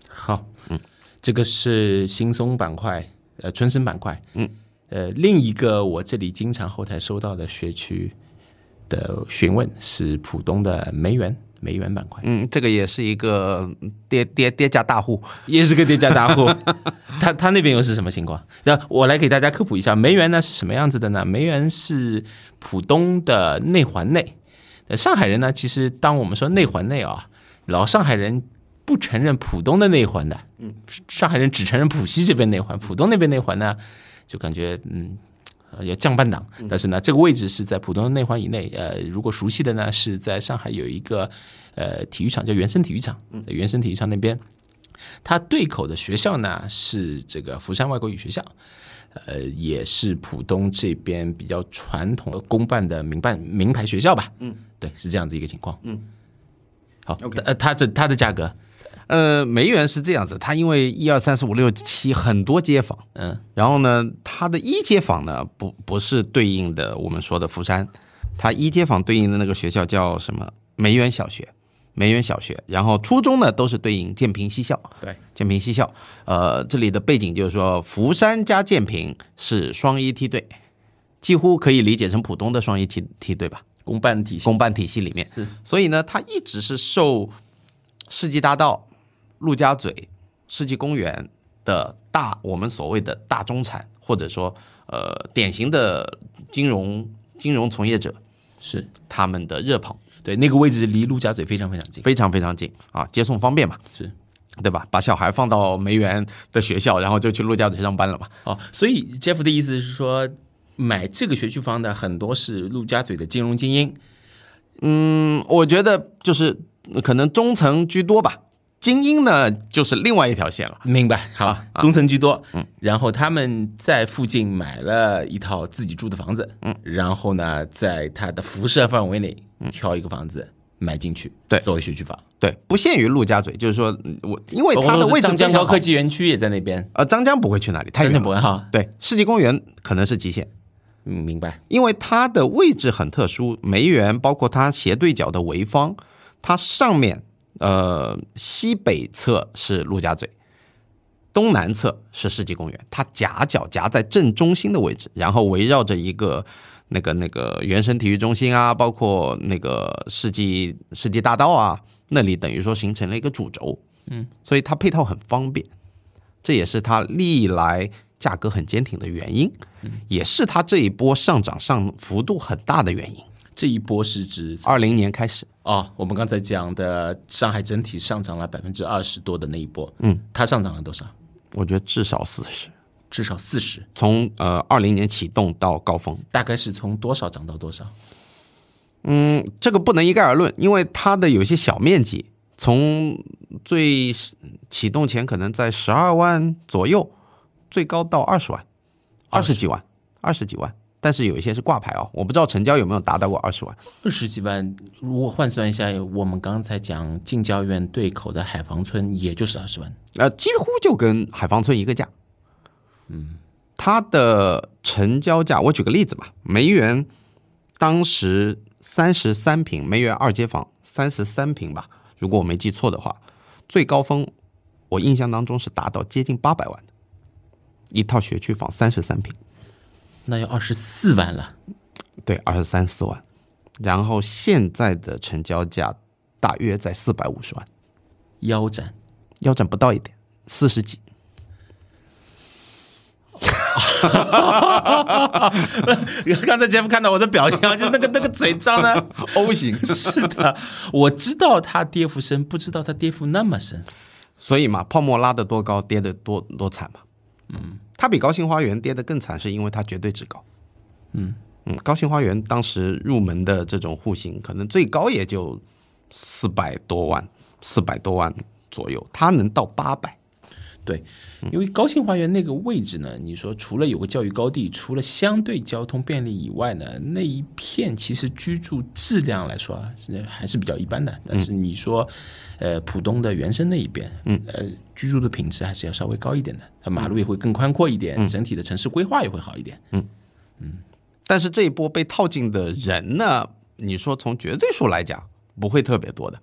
好，嗯，这个是新松板块，呃，春生板块，嗯，呃，另一个我这里经常后台收到的学区的询问是浦东的梅园梅园板块，嗯，这个也是一个跌跌跌价大户，也是个跌价大户。他他那边又是什么情况？那我来给大家科普一下，梅园呢是什么样子的呢？梅园是浦东的内环内。呃，上海人呢，其实当我们说内环内啊，老上海人不承认浦东的内环的，嗯，上海人只承认浦西这边内环，浦东那边内环呢，就感觉嗯。呃，要降半档，但是呢，这个位置是在浦东内环以内。呃，如果熟悉的呢，是在上海有一个呃体育场叫原生体育场，在原生体育场那边，它对口的学校呢是这个福山外国语学校，呃，也是浦东这边比较传统的公办的民办名牌学校吧。嗯，对，是这样子一个情况。嗯，好，呃，它这它的价格。呃，梅园是这样子，它因为一二三四五六七很多街坊，嗯，然后呢，它的一街坊呢不不是对应的我们说的福山，它一街坊对应的那个学校叫什么？梅园小学，梅园小学，然后初中呢都是对应建平西校，对，建平西校。呃，这里的背景就是说，福山加建平是双一梯队，几乎可以理解成浦东的双一梯梯队吧？公办体系，公办体系里面，所以呢，它一直是受世纪大道。陆家嘴世纪公园的大，我们所谓的大中产，或者说呃典型的金融金融从业者，是他们的热捧。对，那个位置离陆家嘴非常非常近，非常非常近啊，接送方便嘛，是对吧？把小孩放到梅园的学校，然后就去陆家嘴上班了嘛。哦，所以 Jeff 的意思是说，买这个学区房的很多是陆家嘴的金融精英。嗯，我觉得就是可能中层居多吧。精英呢，就是另外一条线了。明白，好，中层居多，嗯，然后他们在附近买了一套自己住的房子，嗯，然后呢，在它的辐射范围内挑一个房子买进去，对，作为学区房，对，不限于陆家嘴，就是说我因为它的位置，张江高科技园区也在那边，呃，张江不会去那里，太远不会哈，对，世纪公园可能是极限，嗯，明白，因为它的位置很特殊，梅园包括它斜对角的潍坊，它上面。呃，西北侧是陆家嘴，东南侧是世纪公园，它夹角夹在正中心的位置，然后围绕着一个那个那个原生体育中心啊，包括那个世纪世纪大道啊，那里等于说形成了一个主轴，嗯，所以它配套很方便，这也是它历来价格很坚挺的原因，也是它这一波上涨上幅度很大的原因。这一波是指二零年开始哦，我们刚才讲的上海整体上涨了百分之二十多的那一波，嗯，它上涨了多少？我觉得至少四十，至少四十。从呃二零年启动到高峰，大概是从多少涨到多少？嗯，这个不能一概而论，因为它的有些小面积，从最启动前可能在十二万左右，最高到二十万，二十几万，二十几万。但是有一些是挂牌哦，我不知道成交有没有达到过二十万。二十几万，如果换算一下，我们刚才讲近郊院对口的海防村，也就是二十万，呃，几乎就跟海防村一个价。嗯，它的成交价，我举个例子吧，梅园当时三十三平，梅园二街坊三十三平吧，如果我没记错的话，最高峰我印象当中是达到接近八百万的，一套学区房三十三平。那要二十四万了，对，二十三四万，然后现在的成交价大约在四百五十万，腰斩。腰斩不到一点，四十几。刚才 Jeff 看到我的表情啊，就那个那个嘴张的 O 型，是的，我知道它跌幅深，不知道它跌幅那么深。所以嘛，泡沫拉得多高，跌得多多惨嘛。嗯，它比高新花园跌得更惨，是因为它绝对值高。嗯嗯，高新花园当时入门的这种户型，可能最高也就四百多万，四百多万左右，它能到八百。对，因为高新花园那个位置呢，你说除了有个教育高地，除了相对交通便利以外呢，那一片其实居住质量来说啊，还是比较一般的。但是你说，呃，浦东的原生那一边，嗯，呃，居住的品质还是要稍微高一点的，它马路也会更宽阔一点，整体的城市规划也会好一点。嗯嗯，但是这一波被套进的人呢，你说从绝对数来讲，不会特别多的。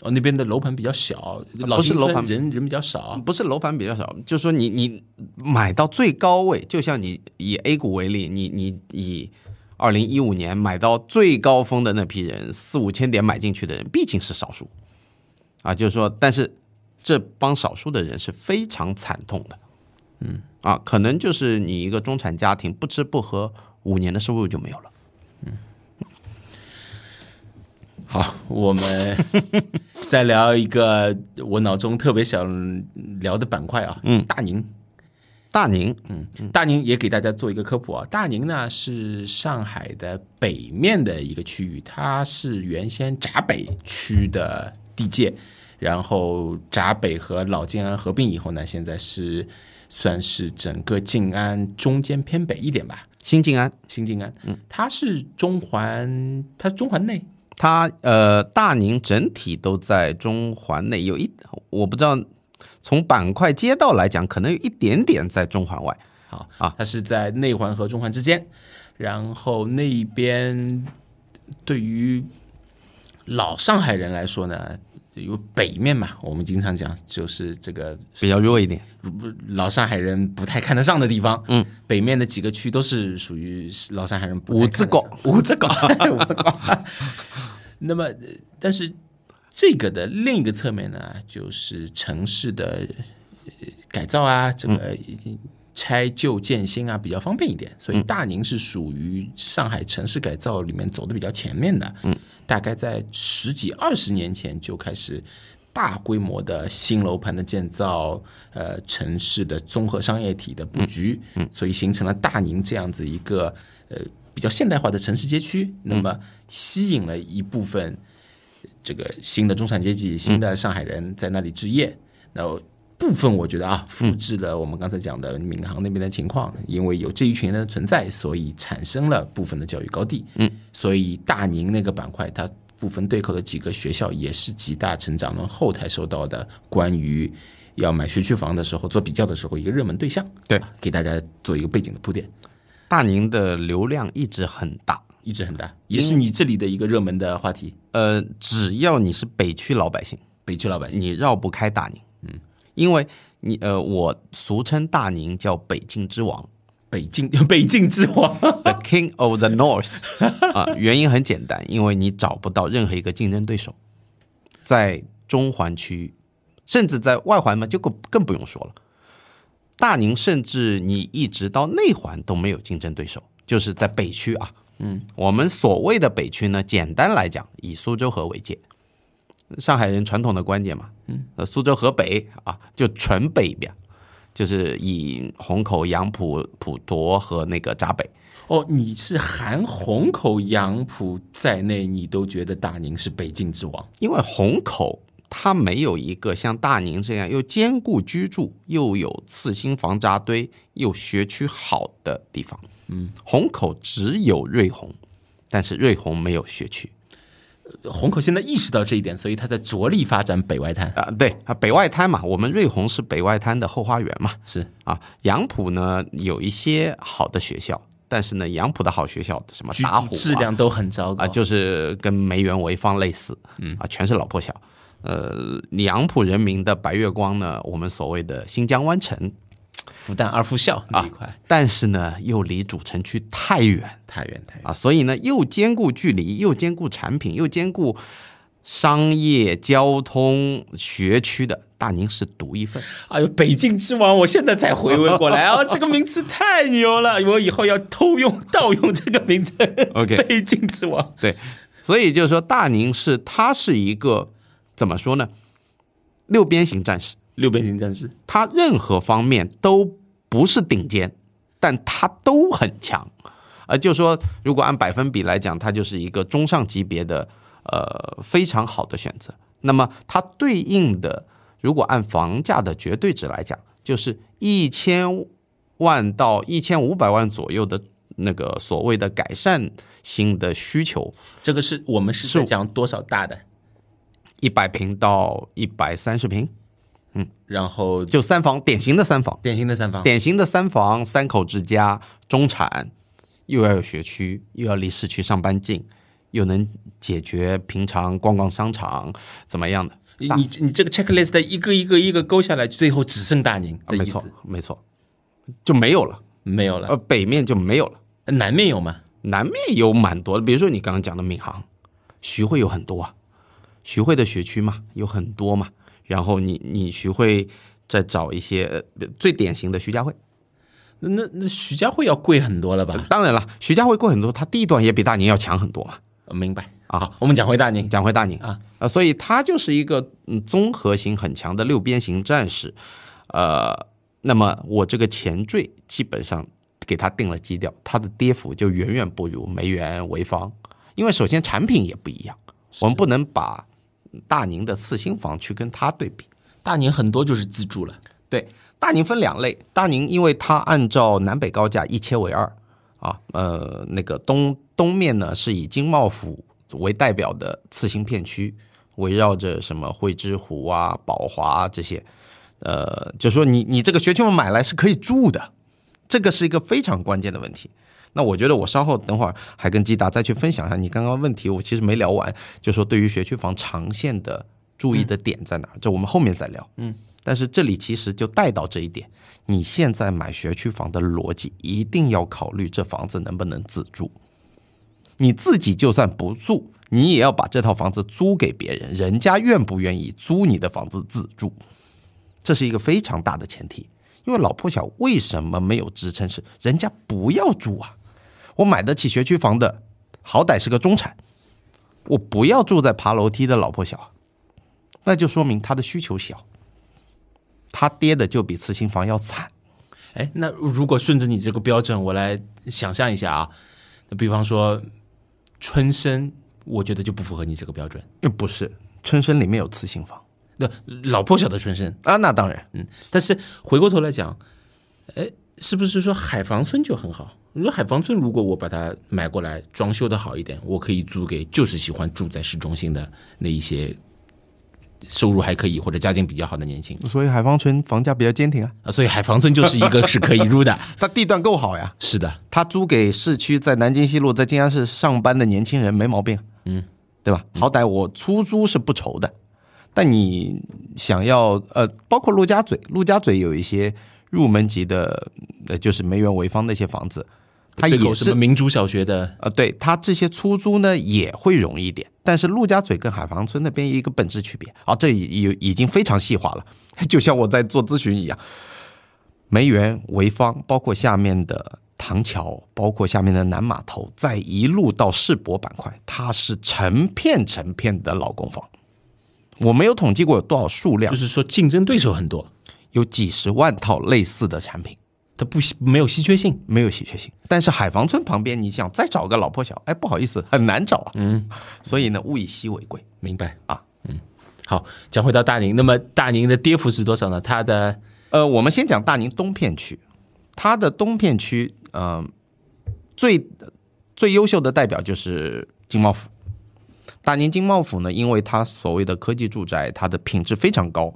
哦，那边的楼盘比较小，不是楼盘人人比较少，不是楼盘比较少，就是说你你买到最高位，就像你以 A 股为例，你你以二零一五年买到最高峰的那批人，四五千点买进去的人，毕竟是少数，啊，就是说，但是这帮少数的人是非常惨痛的，嗯，啊，可能就是你一个中产家庭不吃不喝，五年的收入就没有了。好，我们再聊一个我脑中特别想聊的板块啊，嗯，大宁，大宁，嗯，大宁也给大家做一个科普啊，大宁呢是上海的北面的一个区域，它是原先闸北区的地界，然后闸北和老静安合并以后呢，现在是算是整个静安中间偏北一点吧，新静安，新静安，嗯，它是中环，它中环内。它呃，大宁整体都在中环内，有一我不知道，从板块街道来讲，可能有一点点在中环外。好啊，它是在内环和中环之间，然后那边对于老上海人来说呢。有北面嘛，我们经常讲就是这个比较弱一点，老上海人不太看得上的地方。嗯，北面的几个区都是属于老上海人五字高，五字高，五字高。那么，但是这个的另一个侧面呢，就是城市的改造啊，这个拆旧建新啊，比较方便一点。所以大宁是属于上海城市改造里面走的比较前面的。嗯。大概在十几二十年前就开始大规模的新楼盘的建造，呃，城市的综合商业体的布局，嗯，所以形成了大宁这样子一个呃比较现代化的城市街区，那么吸引了一部分这个新的中产阶级、新的上海人在那里置业，然后。部分我觉得啊，复制了我们刚才讲的闵行那边的情况，因为有这一群人的存在，所以产生了部分的教育高地。嗯，所以大宁那个板块，它部分对口的几个学校也是极大成长论后台收到的关于要买学区房的时候做比较的时候一个热门对象。对，给大家做一个背景的铺垫。大宁的流量一直很大，一直很大，也是你这里的一个热门的话题。呃，只要你是北区老百姓，北区老百姓，你绕不开大宁。嗯。因为你呃，我俗称大宁叫北境之王，北境 北境之王，The King of the North 啊，原因很简单，因为你找不到任何一个竞争对手，在中环区，甚至在外环嘛，就更更不用说了。大宁甚至你一直到内环都没有竞争对手，就是在北区啊，嗯，我们所谓的北区呢，简单来讲，以苏州河为界。上海人传统的观点嘛，嗯，呃，苏州河北啊，就纯北边，就是以虹口、杨浦、普陀和那个闸北。哦，你是含虹口、杨浦在内，你都觉得大宁是北境之王？因为虹口它没有一个像大宁这样又兼顾居住，又有次新房扎堆，又学区好的地方。嗯，虹口只有瑞虹，但是瑞虹没有学区。虹口现在意识到这一点，所以他在着力发展北外滩啊。对啊，北外滩嘛，我们瑞虹是北外滩的后花园嘛。是啊，杨浦呢有一些好的学校，但是呢，杨浦的好学校什么打虎质量都很糟糕啊，就是跟梅园潍坊类似，嗯啊，全是老破小。呃，杨浦人民的白月光呢，我们所谓的新疆湾城。复旦二附校那一块，但是呢，又离主城区太远，太远，太远啊！所以呢，又兼顾距离，又兼顾产品，又兼顾商业、交通、学区的，大宁是独一份。哎呦，北境之王，我现在才回味过来 啊，这个名词太牛了，我以后要偷用、盗用这个名称。OK 北境之王，对，所以就是说，大宁是它是一个怎么说呢？六边形战士，六边形战士，它任何方面都不是顶尖，但它都很强。呃，就说如果按百分比来讲，它就是一个中上级别的呃非常好的选择。那么它对应的，如果按房价的绝对值来讲，就是一千万到一千五百万左右的那个所谓的改善性的需求，这个是我们是是在讲多少大的，一百平到一百三十平，然后就三房，典型的三房，典型的三房，典型的三房三口之家，中产，又要有学区，又要离市区上班近，又能解决平常逛逛商场怎么样的？你你你这个 checklist 一个一个一个勾下来，最后只剩大宁啊，没错没错，就没有了。没有了。呃，北面就没有了，南面有吗？南面有蛮多的，比如说你刚刚讲的闵行，徐汇有很多啊，徐汇的学区嘛有很多嘛，然后你你徐汇再找一些呃最典型的徐家汇。那那那徐家汇要贵很多了吧？当然了，徐家汇贵很多，它地段也比大宁要强很多嘛。呃明白啊好，我们讲回大宁，讲回大宁啊啊、所以它就是一个嗯综合性很强的六边形战士，呃，那么我这个前缀基本上给它定了基调，它的跌幅就远远不如梅园潍坊，因为首先产品也不一样，我们不能把大宁的次新房去跟它对比。大宁很多就是自住了，对，大宁分两类，大宁因为它按照南北高架一切为二啊，呃，那个东东面呢是以经贸府为代表的次新片区，围绕着什么汇之湖啊、宝华、啊、这些，呃，就说你你这个学区房买来是可以住的，这个是一个非常关键的问题。那我觉得我稍后等会儿还跟基达再去分享一下你刚刚问题，我其实没聊完，就说对于学区房长线的注意的点在哪儿，这我们后面再聊。嗯，但是这里其实就带到这一点，你现在买学区房的逻辑一定要考虑这房子能不能自住。你自己就算不住，你也要把这套房子租给别人，人家愿不愿意租你的房子自住，这是一个非常大的前提。因为老破小为什么没有支撑？是人家不要住啊！我买得起学区房的，好歹是个中产，我不要住在爬楼梯的老破小，那就说明他的需求小，他跌的就比次新房要惨。哎，那如果顺着你这个标准，我来想象一下啊，那比方说春申，我觉得就不符合你这个标准。呃不是，春申里面有次新房那老破小的春申，啊，那当然，嗯，但是回过头来讲，哎，是不是说海防村就很好？你说海防村，如果我把它买过来，装修的好一点，我可以租给就是喜欢住在市中心的那一些收入还可以或者家境比较好的年轻所以海芳村房价比较坚挺啊，啊，所以海防村就是一个是可以入的。它地段够好呀，是的，它租给市区在南京西路在静安市上班的年轻人没毛病，嗯，对吧？好歹我出租是不愁的，但你想要呃，包括陆家嘴，陆家嘴有一些入门级的，呃，就是梅园潍坊那些房子，它也是什么民族小学的，呃，对它这些出租呢也会容易一点，但是陆家嘴跟海防村那边一个本质区别，啊，这已已已经非常细化了，就像我在做咨询一样，梅园、潍坊，包括下面的唐桥，包括下面的南码头，再一路到世博板块，它是成片成片的老公房，我没有统计过有多少数量。就，是说竞争对手很多，有几十万套类似的产品。它不稀没有稀缺性。没有稀缺性。但是海防村旁边，你想再找个老破小，哎，不好意思，很难找啊。嗯，所以呢，物以稀为贵。明白啊？嗯，好，讲回到大宁，那么大宁的跌幅是多少呢？它的呃，我们先讲大宁东片区，它的东片区，嗯、最最优秀的代表就是经贸府。大宁经贸府呢，因为它所谓的科技住宅，它的品质非常高，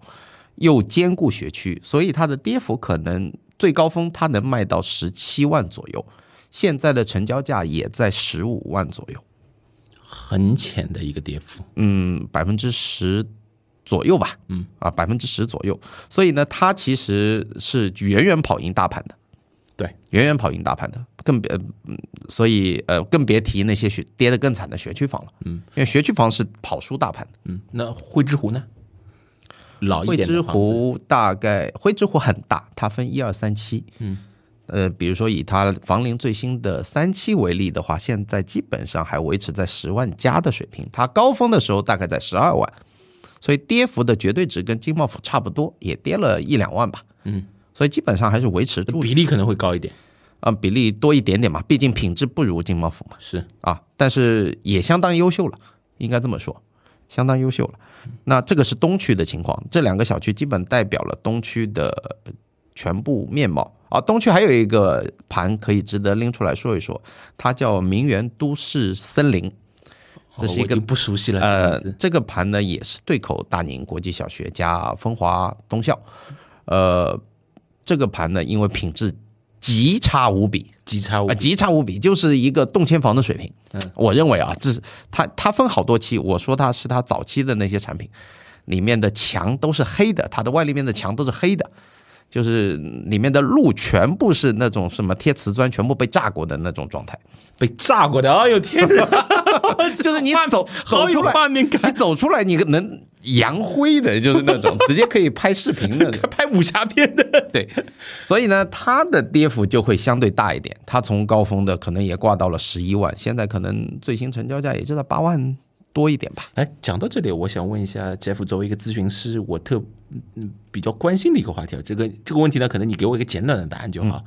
又兼顾学区，所以它的跌幅可能最高峰它能卖到十七万左右，现在的成交价也在十五万左右。很浅的一个跌幅，嗯，百分之十左右吧，嗯啊，百分之十左右。所以呢，它其实是远远跑赢大盘的。对，远远跑赢大盘的，更别，嗯，所以呃，更别提那些学跌得更惨的学区房了，嗯，因为学区房是跑输大盘的。嗯，那汇之湖呢？老一汇之点的房子。湖大概汇之湖很大，它分一二三期，嗯，呃，比如说以它房龄最新的三期为例的话，现在基本上还维持在十万加的水平，它高峰的时候大概在十二万，所以跌幅的绝对值跟金茂府差不多，也跌了一两万吧，嗯，所以基本上还是维持住。比例可能会高一点，啊、比例多一点点嘛，毕竟品质不如金茂府嘛，是。啊，但是也相当优秀了，应该这么说，相当优秀了。那这个是东区的情况，这两个小区基本代表了东区的呃全部面貌啊。东区还有一个盘可以值得拎出来说一说，它叫名园都市森林。这是一个不熟悉了，呃，这个盘呢也是对口大宁国际小学加风华东校，呃，这个盘呢因为品质极差无比，啊，极差无比极差无比，就是一个动迁房的水平。嗯，我认为啊，这是它它分好多期，我说它是它早期的那些产品，里面的墙都是黑的，它的外立面的墙都是黑的，就是里面的路全部是那种什么贴瓷砖，全部被炸过的那种状态。被炸过的，哎呦天哪！就是你走走出来，你，走出来，你能扬灰的，就是那种直接可以拍视频的。拍武侠片的，对，所以呢，它的跌幅就会相对大一点。它从高峰的可能也挂到了十一万，现在可能最新成交价也就在八万多一点吧。哎，讲到这里，我想问一下 Jeff，作为一个咨询师，我特嗯比较关心的一个话题啊，这个这个问题呢，可能你给我一个简短的答案就好。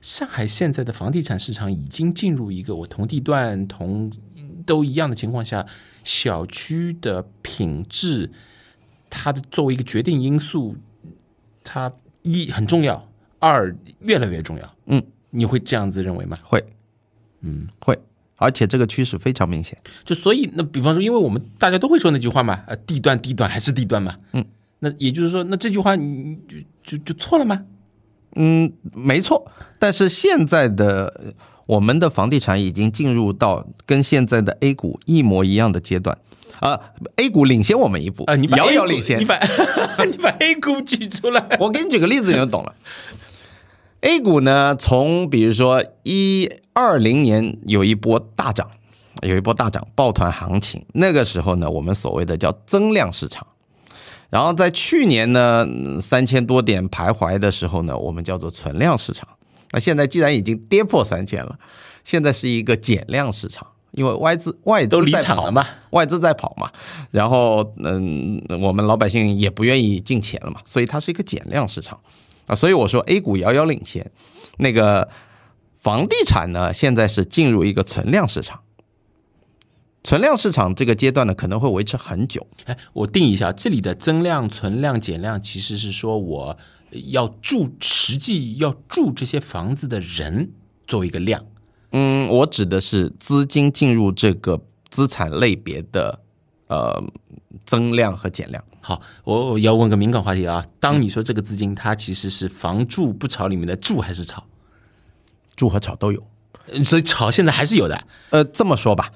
上海现在的房地产市场已经进入一个我同地段同都一样的情况下，小区的品质，它的作为一个决定因素，它一很重要，二越来越重要。嗯，你会这样子认为吗？会，嗯，会，而且这个趋势非常明显。就所以，那比方说，因为我们大家都会说那句话嘛，呃，地段地段还是地段嘛，嗯，那也就是说，那这句话你你就就就错了吗？嗯，没错。但是现在的呃我们的房地产已经进入到跟现在的 A 股一模一样的阶段。啊、a 股领先我们一步啊，你把遥 A 股遥领先你。把 你把 A 股举出来，我给你举个例子，你就懂了。A 股呢，从比如说一二零年有一波大涨，有一波大涨，抱团行情。那个时候呢，我们所谓的叫增量市场。然后在去年呢，三千多点徘徊的时候呢，我们叫做存量市场。那现在既然已经跌破三千了，现在是一个减量市场，因为外资外资都离在跑场了嘛？外资在跑嘛，然后嗯，我们老百姓也不愿意进钱了嘛，所以它是一个减量市场啊。所以我说 A 股遥遥领先，那个房地产呢，现在是进入一个存量市场。存量市场这个阶段呢，可能会维持很久。哎，我定一下，这里的增量、存量、减量，其实是说我要住，实际要住这些房子的人作为一个量。嗯，我指的是资金进入这个资产类别的呃增量和减量。好，我我要问个敏感话题啊，当你说这个资金，它其实是房住不炒里面的住还是炒？住和炒都有。呃所以炒现在还是有的。呃，这么说吧，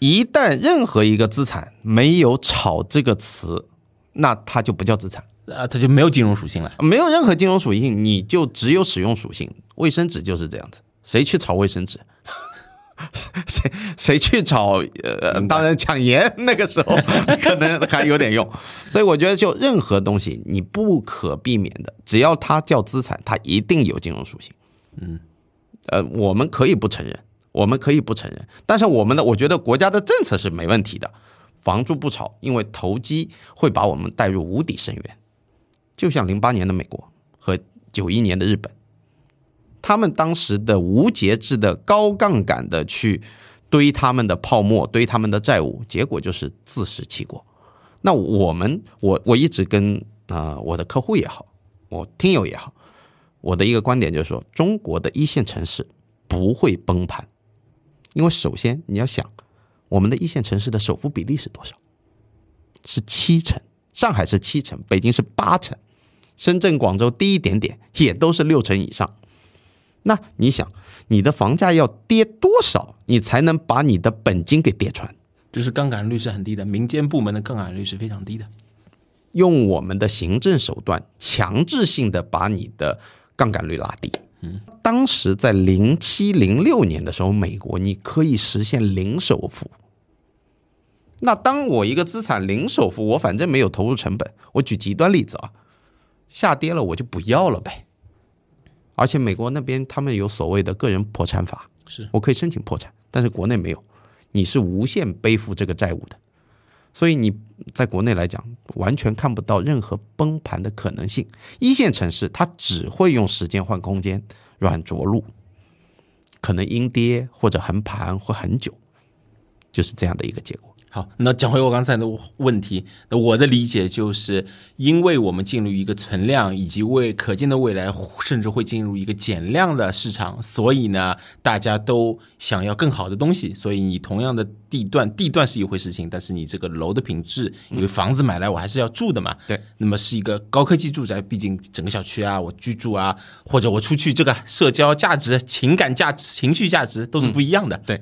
一旦任何一个资产没有“炒”这个词，那它就不叫资产，啊，它就没有金融属性了。没有任何金融属性，你就只有使用属性。卫生纸就是这样子，谁去炒卫生纸？谁谁去炒？呃，当然抢盐 那个时候可能还有点用，所以我觉得就任何东西你不可避免的，只要它叫资产，它一定有金融属性。嗯，呃，我们可以不承认，我们可以不承认，但是我们的我觉得国家的政策是没问题的，房住不炒，因为投机会把我们带入无底深渊，就像零八年的美国和九一年的日本。他们当时的无节制的高杠杆的去堆他们的泡沫，堆他们的债务，结果就是自食其果。那我们，我我一直跟啊、我的客户也好，我听友也好，我的一个观点就是说，中国的一线城市不会崩盘，因为首先你要想，我们的一线城市的首付比例是多少？是七成，上海是七成，北京是八成，深圳、广州低一点点，也都是六成以上。那你想，你的房价要跌多少，你才能把你的本金给跌穿？就是杠杆率是很低的，民间部门的杠杆率是非常低的。用我们的行政手段强制性的把你的杠杆率拉低，嗯，当时在零七零六年的时候，美国你可以实现零首付。那当我一个资产零首付，我反正没有投入成本，我举极端例子啊，下跌了我就不要了呗。而且美国那边他们有所谓的个人破产法，是我可以申请破产，但是国内没有，你是无限背负这个债务的，所以你在国内来讲，完全看不到任何崩盘的可能性。一线城市它只会用时间换空间，软着陆，可能阴跌或者横盘会很久，就是这样的一个结果。好，那讲回我刚才的问题，那我的理解就是，因为我们进入一个存量，以及为可见的未来，甚至会进入一个减量的市场，所以呢，大家都想要更好的东西，所以你同样的地段，地段是一回事情，但是你这个楼的品质，因为房子买来我还是要住的嘛，对，那么是一个高科技住宅，毕竟整个小区啊，我居住啊，或者我出去这个社交价值、情感价值、情绪价值都是不一样的，对。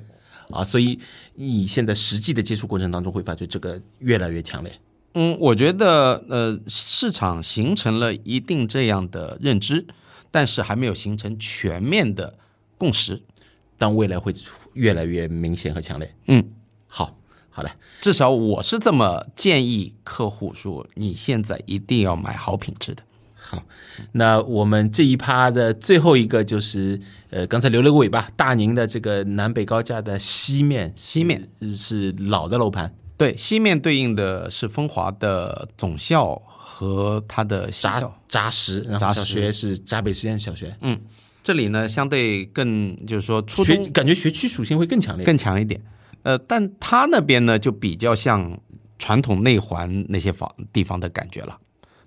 啊，所以你现在实际的接触过程当中，会发觉这个越来越强烈。嗯，我觉得呃，市场形成了一定这样的认知，但是还没有形成全面的共识。但未来会越来越明显和强烈。嗯，好，好的，至少我是这么建议客户说，你现在一定要买好品质的。好，那我们这一趴的最后一个就是，呃，刚才留了个尾巴，大宁的这个南北高架的西面，西面。是老的楼盘，对，西面对应的是风华的总校和它的扎扎实，然后小学是闸北实验小学，嗯，这里呢相对更就是说初中感觉学区属性会更强烈，更强一点，呃，但它那边呢就比较像传统内环那些房地方的感觉了。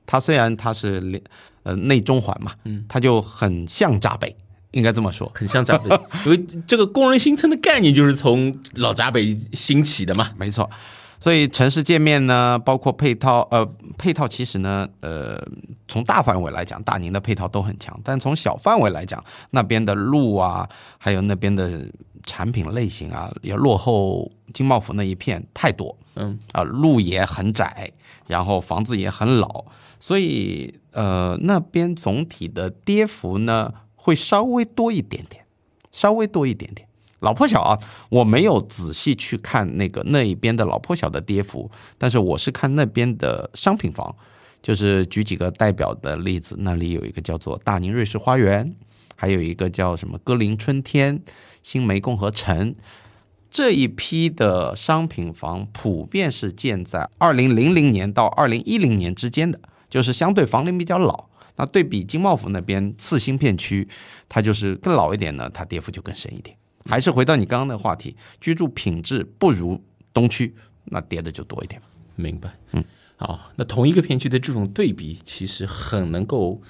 它虽然它是连呃内中环嘛，嗯，它就很像闸北，应该这么说，很像闸北，因为这个工人新村的概念就是从老闸北兴起的嘛，没错。所以城市界面呢，包括配套，呃，配套其实呢，呃，从大范围来讲，大宁的配套都很强，但从小范围来讲，那边的路啊，还有那边的产品类型啊，也落后金茂府那一片太多，嗯，啊，路也很窄，然后房子也很老。所以，呃，那边总体的跌幅呢，会稍微多一点点，稍微多一点点。老破小啊，我没有仔细去看那个那一边的老破小的跌幅，但是我是看那边的商品房，就是举几个代表的例子，那里有一个叫做大宁瑞士花园，还有一个叫什么歌林春天、新梅共和城，这一批的商品房普遍是建在二零零零年到二零一零年之间的。就是相对房龄比较老，那对比金茂府那边次新片区，它就是更老一点呢，它跌幅就更深一点。还是回到你刚刚的话题，居住品质不如东区，那跌的就多一点。明白，嗯，好，那同一个片区的这种对比，其实很能够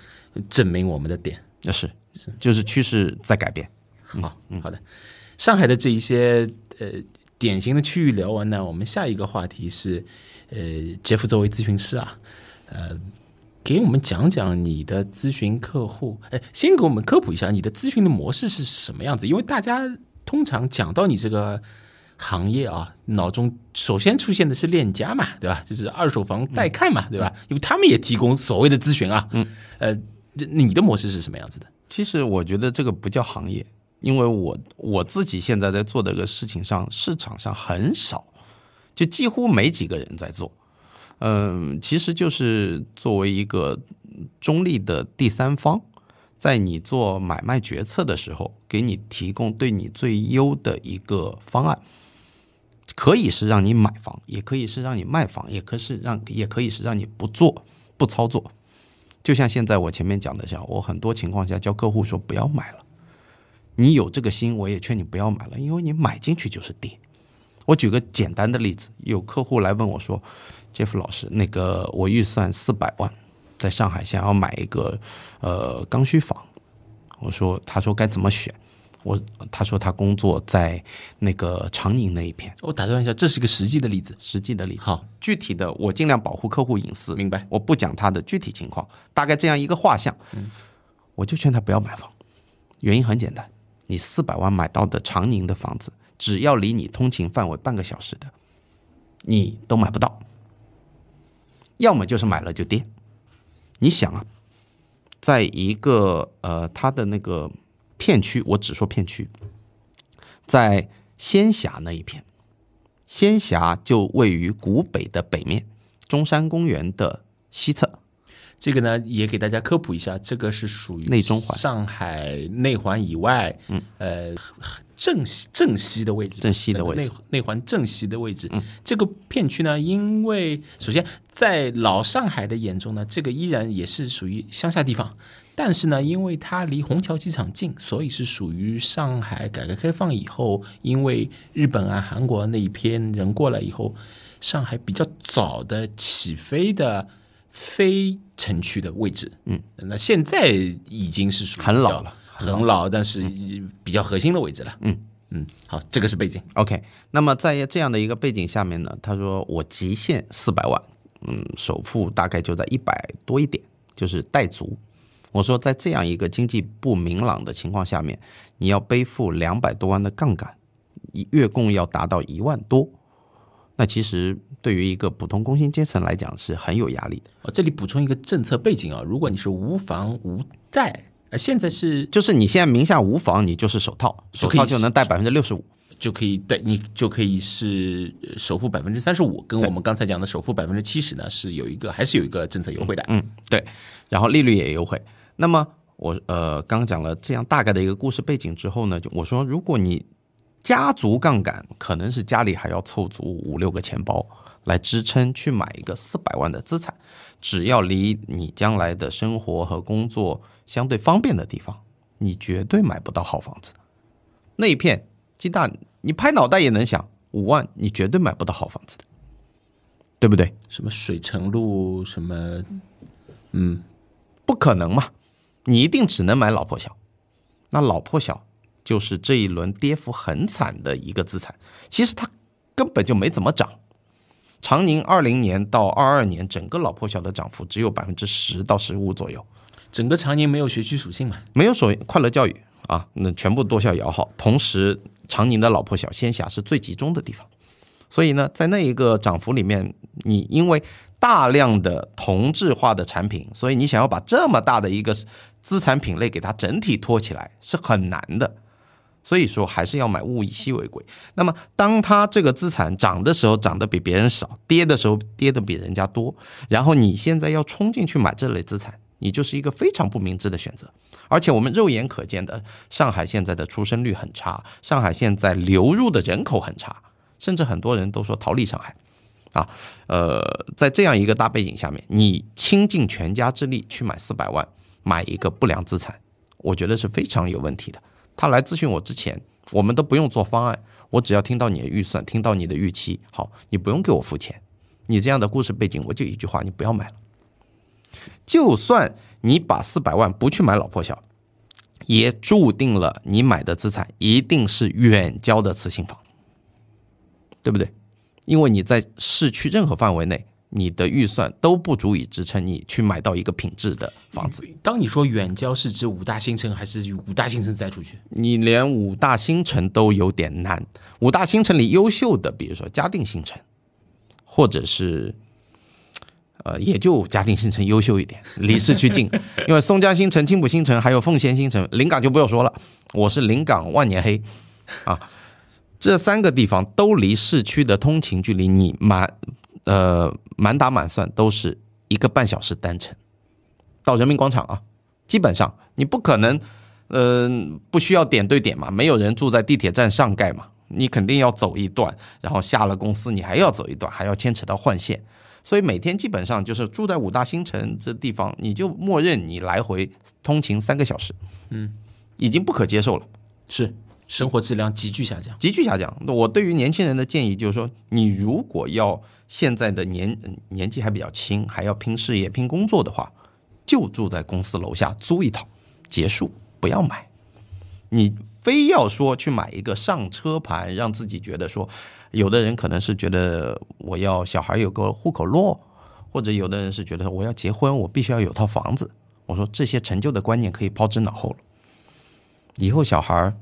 证明我们的点。那是是，就是趋势在改变。好，嗯，好的。上海的这一些呃典型的区域聊完呢，我们下一个话题是，呃，杰夫作为咨询师啊。呃，给我们讲讲你的咨询客户。哎，先给我们科普一下你的咨询的模式是什么样子。因为大家通常讲到你这个行业啊，脑中首先出现的是链家嘛，对吧？就是二手房带看嘛，对吧？因为他们也提供所谓的咨询啊。嗯，呃，你的模式是什么样子的？其实我觉得这个不叫行业，因为我我自己现在在做这个事情上，市场上很少，就几乎没几个人在做。嗯，其实就是作为一个中立的第三方，在你做买卖决策的时候，给你提供对你最优的一个方案，可以是让你买房，也可以是让你卖房，也可是让，也可以是让你不做不操作。就像现在我前面讲的，像我很多情况下教客户说不要买了，你有这个心，我也劝你不要买了，因为你买进去就是跌。我举个简单的例子，有客户来问我说。杰夫老师，那个我预算四百万，在上海想要买一个呃刚需房，我说，他说该怎么选？我他说他工作在那个长宁那一片。我打断一下，这是一个实际的例子，实际的例子。好，具体的我尽量保护客户隐私，明白？我不讲他的具体情况，大概这样一个画像，嗯我就劝他不要买房。原因很简单，你四百万买到的长宁的房子，只要离你通勤范围半个小时的，你都买不到。要么就是买了就跌，你想啊，在一个呃，它的那个片区，我只说片区，在仙霞那一片，仙霞就位于古北的北面，中山公园的西侧。这个呢，也给大家科普一下，这个是属于内中环上海内环以外，嗯，呃，正西正西的位置，正西的位置内内环正西的位置。这个片区呢，因为首先在老上海的眼中呢，这个依然也是属于乡下地方，但是呢，因为它离虹桥机场近，所以是属于上海改革开放以后，因为日本啊、韩国那一片人过来以后，上海比较早的起飞的。非城区的位置，嗯，那现在已经是属于很老了，很老，但是比较核心的位置了，嗯嗯，好，这个是背景，OK。那么在这样的一个背景下面呢，他说我极限四百万，嗯，首付大概就在一百多一点，就是带足。我说在这样一个经济不明朗的情况下面，你要背负两百多万的杠杆，月供要达到一万多。那其实对于一个普通工薪阶层来讲是很有压力的。哦，这里补充一个政策背景啊，如果你是无房无贷，呃，现在是就是你现在名下无房，你就是首套，首套就能贷百分之六十五，就可以对你就可以是首付百分之三十五，跟我们刚才讲的首付百分之七十呢是有一个还是有一个政策优惠的。嗯，对，然后利率也优惠。那么我呃刚刚讲了这样大概的一个故事背景之后呢，就我说如果你。家族杠杆可能是家里还要凑足五六个钱包来支撑去买一个四百万的资产，只要离你将来的生活和工作相对方便的地方，你绝对买不到好房子。那一片鸡蛋，你拍脑袋也能想，五万你绝对买不到好房子的，对不对？什么水城路，什么，嗯，不可能嘛，你一定只能买老破小，那老破小。就是这一轮跌幅很惨的一个资产，其实它根本就没怎么涨。长宁二零年到二二年，整个老破小的涨幅只有百分之十到十五左右。整个长宁没有学区属性嘛？没有所快乐教育啊，那全部多校摇号。同时，长宁的老破小仙侠是最集中的地方，所以呢，在那一个涨幅里面，你因为大量的同质化的产品，所以你想要把这么大的一个资产品类给它整体托起来是很难的。所以说还是要买物以稀为贵。那么，当它这个资产涨的时候涨得比别人少，跌的时候跌得比人家多，然后你现在要冲进去买这类资产，你就是一个非常不明智的选择。而且我们肉眼可见的，上海现在的出生率很差，上海现在流入的人口很差，甚至很多人都说逃离上海。啊，呃，在这样一个大背景下面，你倾尽全家之力去买四百万买一个不良资产，我觉得是非常有问题的。他来咨询我之前，我们都不用做方案，我只要听到你的预算，听到你的预期，好，你不用给我付钱。你这样的故事背景，我就一句话，你不要买了。就算你把四百万不去买老破小，也注定了你买的资产一定是远郊的次新房，对不对？因为你在市区任何范围内。你的预算都不足以支撑你去买到一个品质的房子。当你说远郊是指五大新城还是五大新城再出去？你连五大新城都有点难。五大新城里优秀的，比如说嘉定新城，或者是，呃，也就嘉定新城优秀一点，离市区近。因为松江新城、青浦新城还有奉贤新城、临港就不用说了。我是临港万年黑啊，这三个地方都离市区的通勤距离你满。呃，满打满算都是一个半小时单程到人民广场啊，基本上你不可能，呃，不需要点对点嘛，没有人住在地铁站上盖嘛，你肯定要走一段，然后下了公司你还要走一段，还要牵扯到换线，所以每天基本上就是住在五大新城这地方，你就默认你来回通勤三个小时，嗯，已经不可接受了，是。生活质量急剧下降，急剧下降。我对于年轻人的建议就是说，你如果要现在的年年纪还比较轻，还要拼事业、拼工作的话，就住在公司楼下租一套，结束，不要买。你非要说去买一个上车盘，让自己觉得说，有的人可能是觉得我要小孩有个户口落，或者有的人是觉得我要结婚，我必须要有套房子。我说这些陈旧的观念可以抛之脑后了，以后小孩。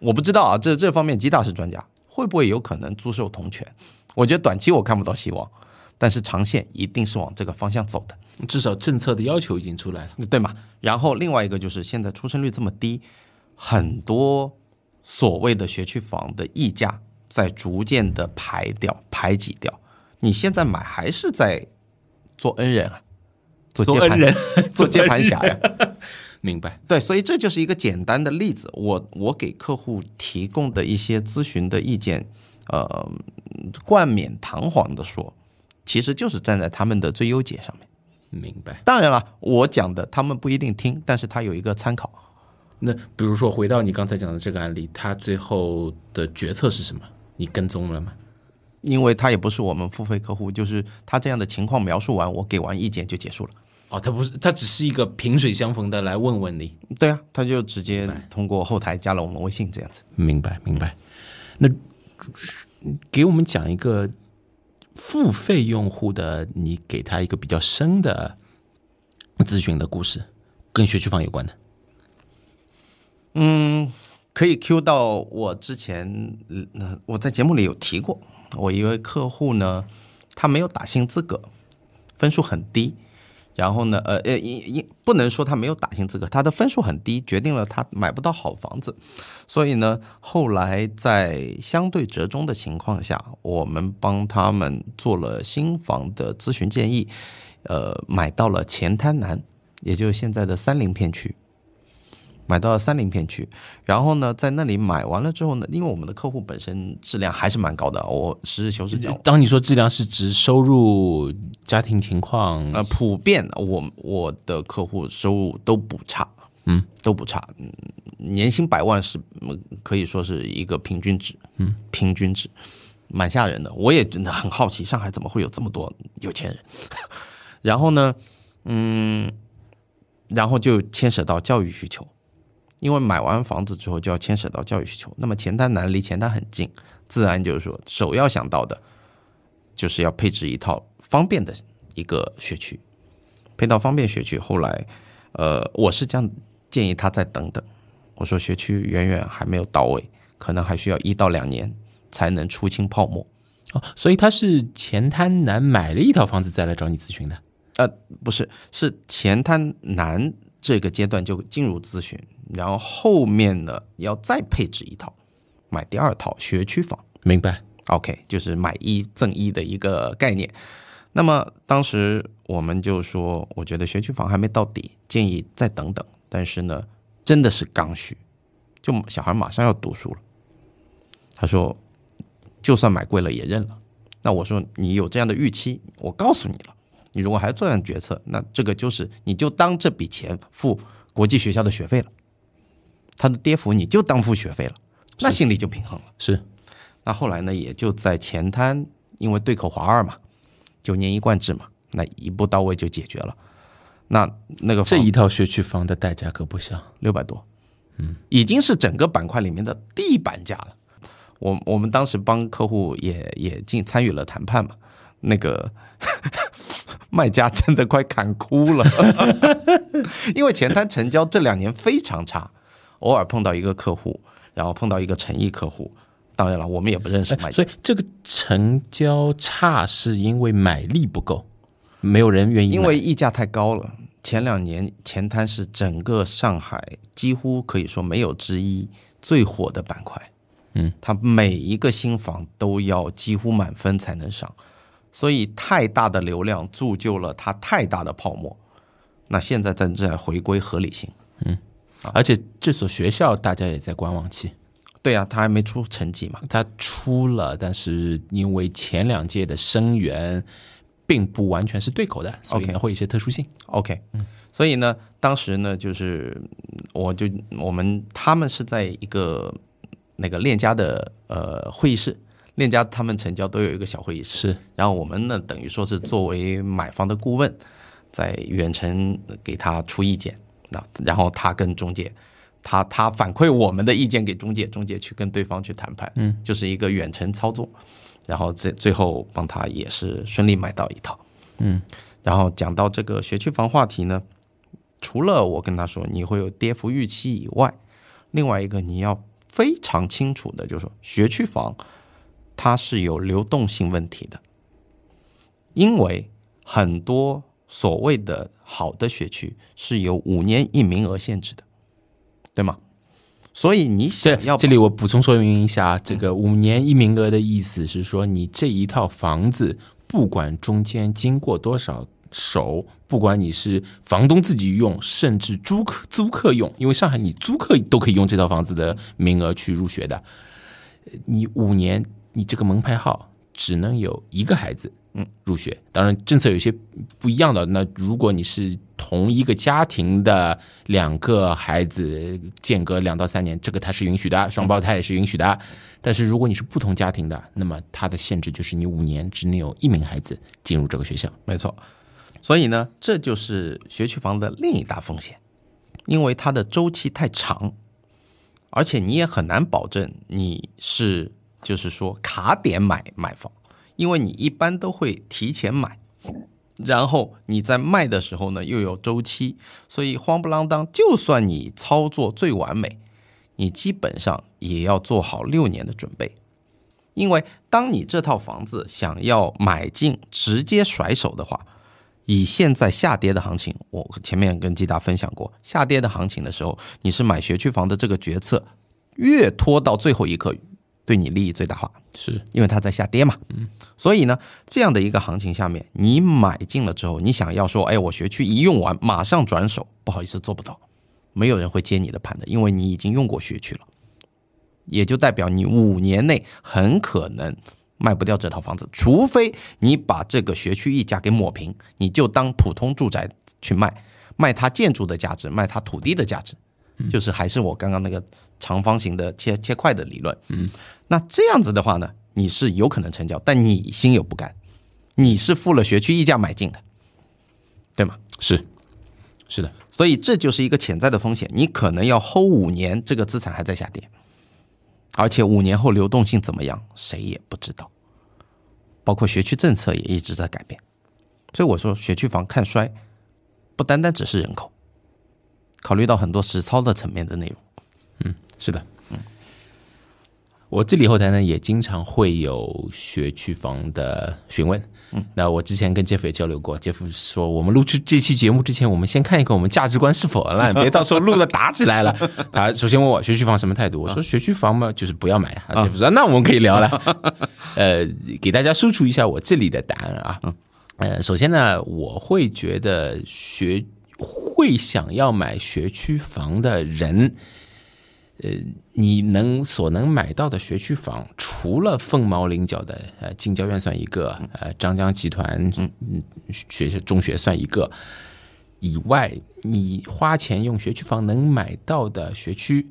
我不知道啊，这这方面吉大是专家，会不会有可能租售同权？我觉得短期我看不到希望，但是长线一定是往这个方向走的。至少政策的要求已经出来了。对吗？然后另外一个就是现在出生率这么低，很多所谓的学区房的溢价在逐渐的排掉、排挤掉。你现在买还是在做恩人啊，做接盘做恩人，做接盘侠呀。明白。对，所以这就是一个简单的例子。我我给客户提供的一些咨询的意见，呃，冠冕堂皇的说，其实就是站在他们的最优解上面。明白。当然了，我讲的他们不一定听，但是他有一个参考。那比如说回到你刚才讲的这个案例，他最后的决策是什么？你跟踪了吗？因为他也不是我们付费客户，就是他这样的情况描述完，我给完意见就结束了。哦，他不是，他只是一个萍水相逢的来问问你。对啊，他就直接通过后台加了我们微信这样子。明白，明白。那给我们讲一个付费用户的，你给他一个比较深的咨询的故事，跟学区房有关的。嗯可以 Q 到我之前，呃，我在节目里有提过，我一位客户呢，他没有打新资格，分数很低，然后呢，呃呃，因因不能说他没有打新资格，他的分数很低，决定了他买不到好房子，所以呢，后来在相对折中的情况下，我们帮他们做了新房的咨询建议，呃，买到了前滩南，也就是现在的三林片区。买到了三林片区，然后呢，在那里买完了之后呢，因为我们的客户本身质量还是蛮高的，我实事求是讲，当你说质量是指收入、家庭情况，呃，普遍我我的客户收入都不差，嗯，都不差，嗯，年薪百万是嗯可以说是一个平均值，嗯，平均值，蛮吓人的。我也真的很好奇，上海怎么会有这么多有钱人？然后呢，嗯，然后就牵扯到教育需求。因为买完房子之后就要牵扯到教育需求，那么前滩南离前滩很近，自然就是说首要想到的，就是要配置一套方便的一个学区，配套方便学区。后来，呃，我是这样建议他再等等，我说学区远远还没有到位，可能还需要一到两年才能出清泡沫。哦，所以他是前滩南买了一套房子再来找你咨询的。呃，不是，是前滩南这个阶段就进入咨询。然后后面呢，要再配置一套，买第二套学区房。明白？OK，就是买一赠一的一个概念。那么当时我们就说，我觉得学区房还没到底，建议再等等。但是呢，真的是刚需，就小孩马上要读书了。他说，就算买贵了也认了。那我说，你有这样的预期，我告诉你了。你如果还这样决策，那这个就是你就当这笔钱付国际学校的学费了。它的跌幅你就当付学费了，那心里就平衡了。是，那后来呢，也就在前滩，因为对口华二嘛，九年一贯制嘛，那一步到位就解决了。那那个这一套学区房的代价可不小，六百多，嗯，已经是整个板块里面的地板价了。我我们当时帮客户也也进参与了谈判嘛，那个 卖家真的快砍哭了，因为前滩成交这两年非常差。偶尔碰到一个客户，然后碰到一个诚意客户，当然了，我们也不认识买家，所以这个成交差是因为买力不够，没有人愿意，因为溢价太高了。前两年前滩是整个上海几乎可以说没有之一最火的板块，嗯，它每一个新房都要几乎满分才能上，所以太大的流量铸就了它太大的泡沫。那现在正在回归合理性，嗯。而且这所学校大家也在观望期，对呀，他还没出成绩嘛。他出了，但是因为前两届的生源并不完全是对口的，所以呢会有一些特殊性。OK，嗯，所以呢，当时呢，就是我就我们他们是在一个那个链家的呃会议室，链家他们成交都有一个小会议室，是。然后我们呢，等于说是作为买方的顾问，在远程给他出意见。那然后他跟中介，他他反馈我们的意见给中介，中介去跟对方去谈判，嗯，就是一个远程操作，然后最最后帮他也是顺利买到一套，嗯，然后讲到这个学区房话题呢，除了我跟他说你会有跌幅预期以外，另外一个你要非常清楚的就是说学区房它是有流动性问题的，因为很多所谓的好的学区是有五年一名额限制的，对吗？所以你想要这里我补充说明一下，这个五年一名额的意思是说，你这一套房子不管中间经过多少手，不管你是房东自己用，甚至租客租客用，因为上海你租客都可以用这套房子的名额去入学的，你五年你这个门牌号只能有一个孩子。嗯，入学当然政策有些不一样的。那如果你是同一个家庭的两个孩子，间隔两到三年，这个它是允许的，双胞胎也是允许的。但是如果你是不同家庭的，那么它的限制就是你五年只能有一名孩子进入这个学校。没错，所以呢，这就是学区房的另一大风险，因为它的周期太长，而且你也很难保证你是就是说卡点买买房。因为你一般都会提前买，然后你在卖的时候呢又有周期，所以慌不啷当，就算你操作最完美，你基本上也要做好六年的准备。因为当你这套房子想要买进直接甩手的话，以现在下跌的行情，我前面跟吉达分享过，下跌的行情的时候，你是买学区房的这个决策，越拖到最后一刻。对你利益最大化，是。因为它在下跌嘛？嗯，所以呢，这样的一个行情下面，你买进了之后，你想要说，哎，我学区一用完马上转手，不好意思，做不到，没有人会接你的盘的，因为你已经用过学区了，也就代表你五年内很可能卖不掉这套房子，除非你把这个学区溢价给抹平，你就当普通住宅去卖，卖它建筑的价值，卖它土地的价值，就是还是我刚刚那个。长方形的切切块的理论，嗯，那这样子的话呢，你是有可能成交，但你心有不甘，你是付了学区溢价买进的，对吗？是，是的，所以这就是一个潜在的风险，你可能要 hold 五年，这个资产还在下跌，而且五年后流动性怎么样，谁也不知道，包括学区政策也一直在改变，所以我说学区房看衰，不单单只是人口，考虑到很多实操的层面的内容。嗯是的，嗯，我这里后台呢也经常会有学区房的询问，嗯，那我之前跟杰夫也交流过，杰夫说我们录制这期节目之前，我们先看一看我们价值观是否烂，别到时候录了打起来了。他首先问我学区房什么态度，我说学区房嘛就是不要买啊。杰夫说那我们可以聊了，呃，给大家输出一下我这里的答案啊，呃，首先呢，我会觉得学会想要买学区房的人。呃，你能所能买到的学区房，除了凤毛麟角的，呃，近郊院算一个，呃，张江集团嗯学校中学算一个以外，你花钱用学区房能买到的学区，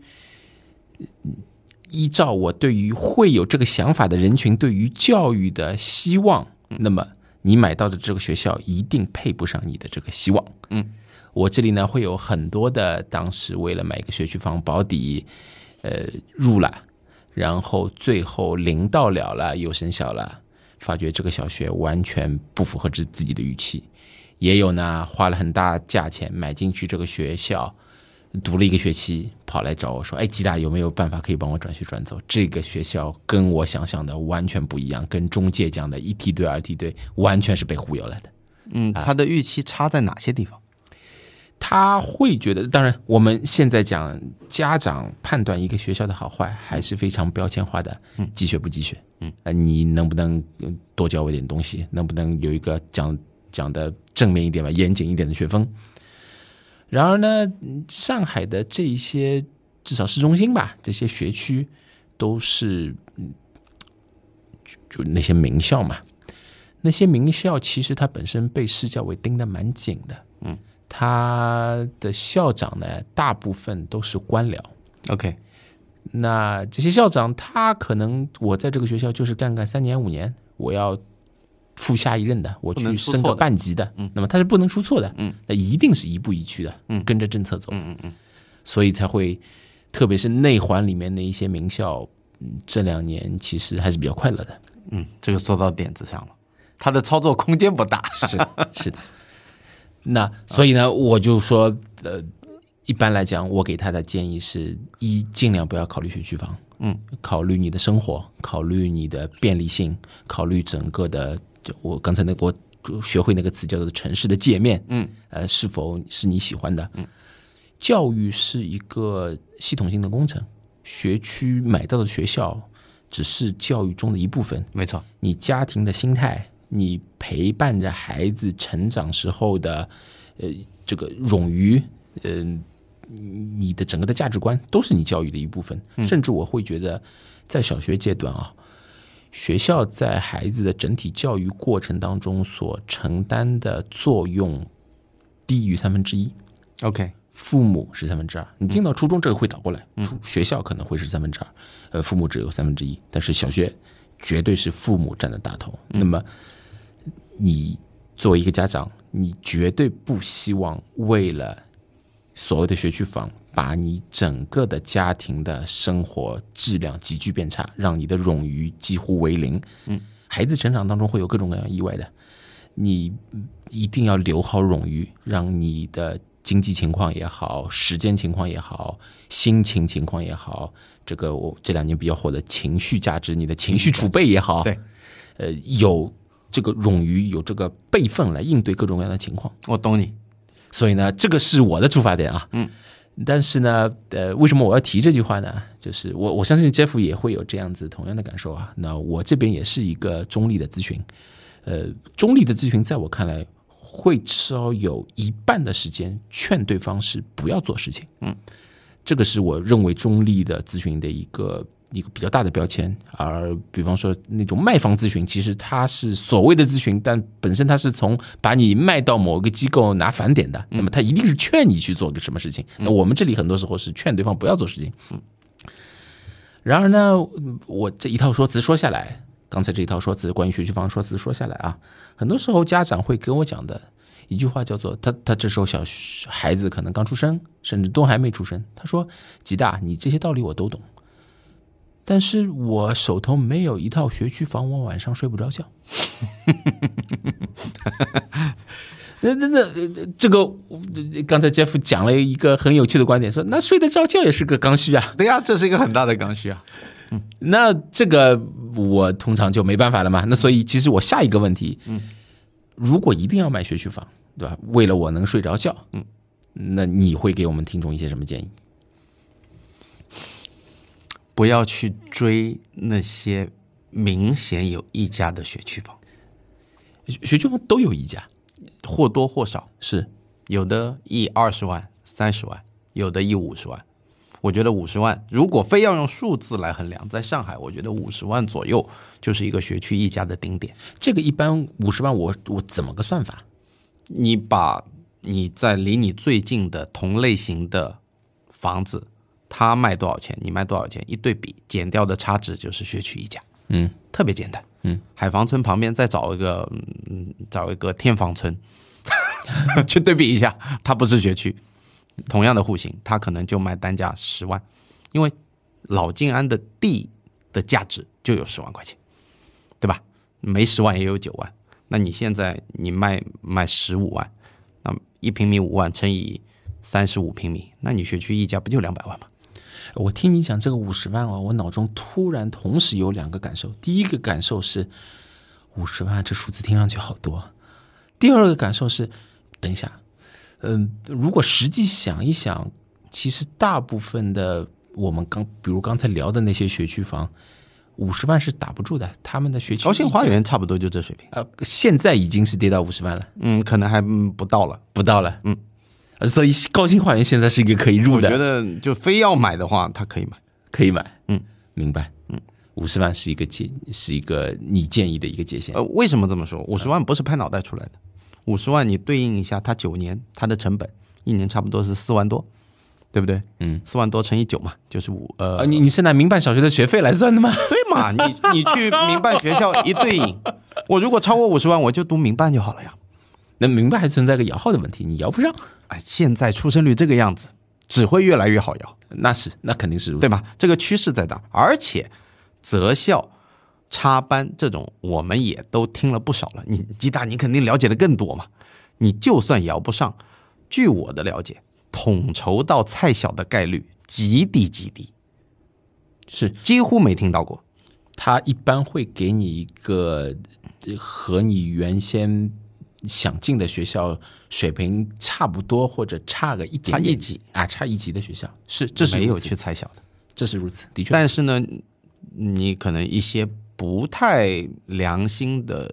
依照我对于会有这个想法的人群对于教育的希望，那么你买到的这个学校一定配不上你的这个希望，嗯。我这里呢会有很多的，当时为了买一个学区房保底，呃，入了，然后最后临到了了又生效了，发觉这个小学完全不符合自自己的预期。也有呢花了很大价钱买进去这个学校，读了一个学期，跑来找我说：“哎，吉大有没有办法可以帮我转学转走？这个学校跟我想象的完全不一样，跟中介讲的一梯队二梯队完全是被忽悠了的。”嗯，他的预期差在哪些地方？他会觉得，当然，我们现在讲家长判断一个学校的好坏，还是非常标签化的。嗯，积学不积学，嗯，呃，你能不能多教我点东西？能不能有一个讲讲的正面一点吧，严谨一点的学风？然而呢，上海的这一些至少市中心吧，这些学区都是，就就那些名校嘛，那些名校其实它本身被市教委盯得蛮紧的，嗯。他的校长呢，大部分都是官僚。OK，那这些校长，他可能我在这个学校就是干干三年五年，我要赴下一任的，我去升个半级的。嗯，那么他是不能出错的。嗯，那一定是一步一趋的。嗯，跟着政策走。嗯嗯嗯，所以才会，特别是内环里面的一些名校，这两年其实还是比较快乐的。嗯，这个说到点子上了，他的操作空间不大。是是的。那所以呢，我就说，呃，一般来讲，我给他的建议是一，尽量不要考虑学区房，嗯，考虑你的生活，考虑你的便利性，考虑整个的，就我刚才那我学会那个词叫做城市的界面，嗯，呃，是否是你喜欢的？嗯，教育是一个系统性的工程，学区买到的学校只是教育中的一部分。没错，你家庭的心态，你陪伴着孩子成长时候的，呃，这个冗余，嗯、你的整个的价值观都是你教育的一部分。甚至我会觉得，在小学阶段啊，学校在孩子的整体教育过程当中所承担的作用低于三分之一。OK，父母是三分之二，你进到初中这个会倒过来，初学校可能会是三分之二，呃，父母只有三分之一，但是小学绝对是父母占的大头。那么，你作为一个家长，你绝对不希望为了所谓的学区房，把你整个的家庭的生活质量急剧变差，让你的冗余几乎为零。嗯，孩子成长当中会有各种各样意外的，你一定要留好冗余，让你的经济情况也好，时间情况也好，心情情况也好，这个我这两年比较火的情绪价值，你的情绪储备也好，对，呃，有这个冗余，有这个备份来应对各种各样的情况。我懂你。所以呢，这个是我的出发点啊。嗯，但是呢，呃，为什么我要提这句话呢？就是我我相信 Jeff 也会有这样子同样的感受啊。那我这边也是一个中立的咨询，呃，中立的咨询在我看来，会至少有一半的时间劝对方是不要做事情。嗯，这个是我认为中立的咨询的一个。一个比较大的标签，而比方说那种卖方咨询，其实它是所谓的咨询，但本身它是从把你卖到某个机构拿返点的，那么它一定是劝你去做个什么事情。那我们这里很多时候是劝对方不要做事情。然而呢，我这一套说辞说下来，刚才这一套说辞关于学区房说辞说下来啊，很多时候家长会跟我讲的一句话叫做：他他这时候小孩子可能刚出生，甚至都还没出生，他说：“吉大，你这些道理我都懂。”但是我手头没有一套学区房，我晚上睡不着觉。那那那这个，刚才 Jeff 讲了一个很有趣的观点，说那睡得着觉也是个刚需啊。对呀、这是一个很大的刚需啊。那这个我通常就没办法了嘛。那所以其实我下一个问题，嗯，如果一定要买学区房，对吧？为了我能睡着觉，嗯，那你会给我们听众一些什么建议？不要去追那些明显有溢价的学区房，学学区房都有溢价，或多或少，是有的溢二十万、三十万，有的溢五十万。我觉得五十万，如果非要用数字来衡量，在上海，我觉得五十万左右就是一个学区溢价的顶点。这个一般五十万我，我怎么个算法？你把你在离你最近的同类型的房子，它卖多少钱，你卖多少钱，一对比，减掉的差值就是学区溢价，嗯，特别简单。嗯，海防村旁边再找一个，嗯，找一个天房村，去对比一下，它不是学区，同样的户型，它可能就卖单价十万，因为老静安的地的价值就有十万块钱，对吧？没十万也有九万，那你现在你卖卖十五万，那一平米五万乘以三十五平米，那你学区溢价不就两百万吗？我听你讲这个五十万哦，我脑中突然同时有两个感受。第一个感受是五十万这数字听上去好多，第二个感受是，等一下，嗯、如果实际想一想，其实大部分的我们刚，比如刚才聊的那些学区房，五十万是打不住的，他们的学区高新花园差不多就这水平，呃，现在已经是跌到五十万了，嗯，可能还嗯不到了。不到了，嗯。呃，所以高新花园现在是一个可以入的我觉，得就非要买的话，他可以买。可以买，嗯，明白，嗯，五十万是一个界，是一个你建议的一个界限，呃，为什么这么说？五十万不是拍脑袋出来的，五十万你对应一下，它九年它的成本一年差不多是四万多，对不对？嗯，四万多乘以九嘛，就是五呃呃，你你是拿民办小学的学费来算的吗？对嘛？你你去民办学校一对应，我如果超过五十万，我就读民办就好了呀。那民办还存在个摇号的问题，你摇不上，哎，现在出生率这个样子，只会越来越好摇，那是那肯定是如此对吧？这个趋势在那，而且择校、插班这种，我们也都听了不少了。你吉大，你肯定了解的更多嘛。你就算摇不上，据我的了解，统筹到菜小的概率极低极低，是几乎没听到过。他一般会给你一个呃和你原先想进的学校水平差不多或者差个一点点。差一级。啊，差一级的学校。是这是没有去猜小的。这是如此，的确，但是呢，你可能一些不太良心的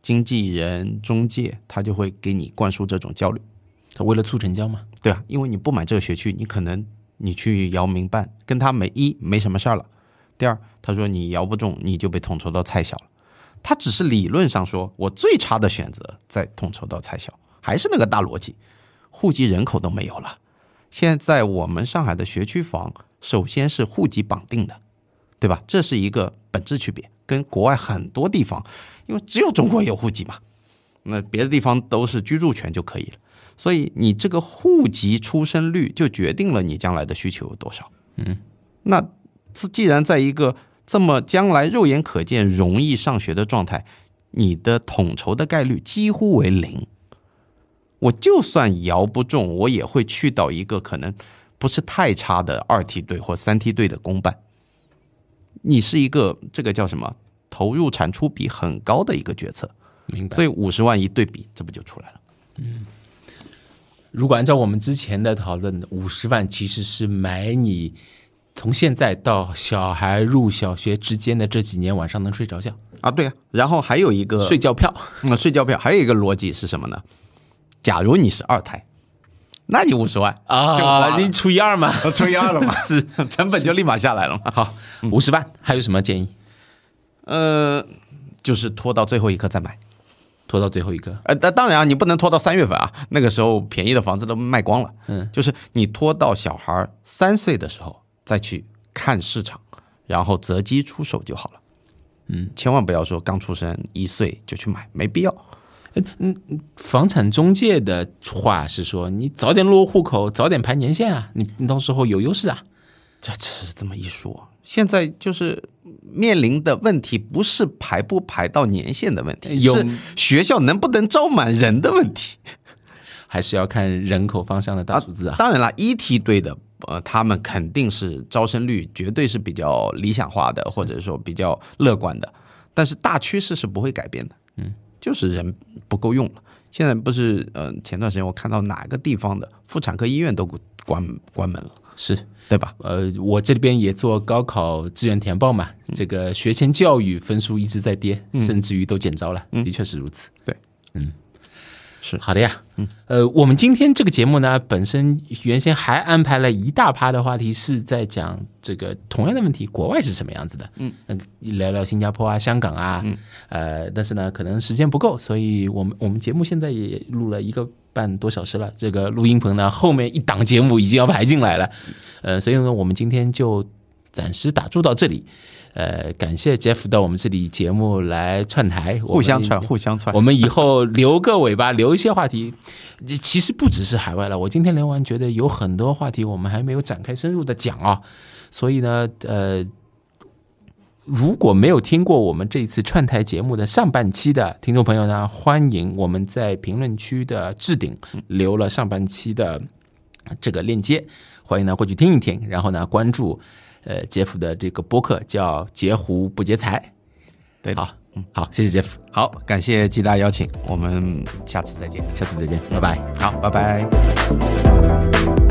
经纪人、中介，他就会给你灌输这种焦虑，他为了促成交嘛，对啊，因为你不买这个学区，你可能你去摇民办，跟他没一没什么事儿了。第二，他说你摇不中，你就被统筹到菜小了。他只是理论上说我最差的选择在统筹到菜小，还是那个大逻辑，户籍人口都没有了。现在我们上海的学区房，首先是户籍绑定的，对吧？这是一个本质区别，跟国外很多地方，因为只有中国有户籍嘛，那别的地方都是居住权就可以了。所以你这个户籍出生率就决定了你将来的需求有多少。嗯，那自既然在一个这么将来肉眼可见容易上学的状态，你的统筹的概率几乎为零。我就算摇不中，我也会去到一个可能不是太差的二梯队或三梯队的公办。你是一个这个叫什么投入产出比很高的一个决策，明白所。以五十万一对比，这不就出来了？嗯如果按照我们之前的讨论，五十万其实是买你从现在到小孩入小学之间的这几年晚上能睡着觉、啊，对啊。然后还有一个睡觉票。嗯，睡觉票还有一个逻辑是什么呢？假如你是二胎，那你五十万啊，了你除以二嘛，除以二了嘛，是成本就立马下来了嘛。好，五十万还有什么建议？呃，就是拖到最后一刻再买。拖到最后一刻，呃，当当然啊，你不能拖到三月份啊，那个时候便宜的房子都卖光了。嗯，就是你拖到小孩三岁的时候再去看市场，然后择机出手就好了。嗯，千万不要说刚出生一岁就去买，没必要。嗯房产中介的话是说，你早点落户口，早点排年限啊，你你到时候有优势啊。这只是这么一说，现在就是面临的问题不是排不排到年限的问题，有是学校能不能招满人的问题。还是要看人口方向的大数字啊。当然了，一梯队的呃，他们肯定是招生率绝对是比较理想化的，或者说比较乐观的，但是大趋势是不会改变的。嗯，就是人不够用了。现在不是呃，前段时间我看到哪个地方的妇产科医院都关关门了，是，对吧？呃，我这边也做高考志愿填报嘛，这个学前教育分数一直在跌，甚至于都减招了，的确是如此。对，嗯，是好的呀。嗯，呃，我们今天这个节目呢，本身原先还安排了一大趴的话题，是在讲这个同样的问题，国外是什么样子的。嗯，聊聊新加坡啊、香港啊。嗯，呃，但是呢，可能时间不够，所以我们我们节目现在也录了一个半多小时了。这个录音棚呢，后面一档节目已经要排进来了。呃，所以呢，我们今天就暂时打住到这里。呃，感谢 Jeff 到我们这里节目来串台，互相串，互相串。我们以后留个尾巴，留一些话题。其实不只是海外了，我今天聊完觉得有很多话题我们还没有展开深入的讲啊。所以呢，呃，如果没有听过我们这一次串台节目的上半期的听众朋友呢，欢迎我们在评论区的置顶留了上半期的这个链接，欢迎呢过去听一听，然后呢关注呃杰夫的这个播客叫“截胡不截财”。对，好，嗯，好，谢谢杰夫，好，感谢季大邀请，我们下次再见。下次再见，拜拜。好，拜拜。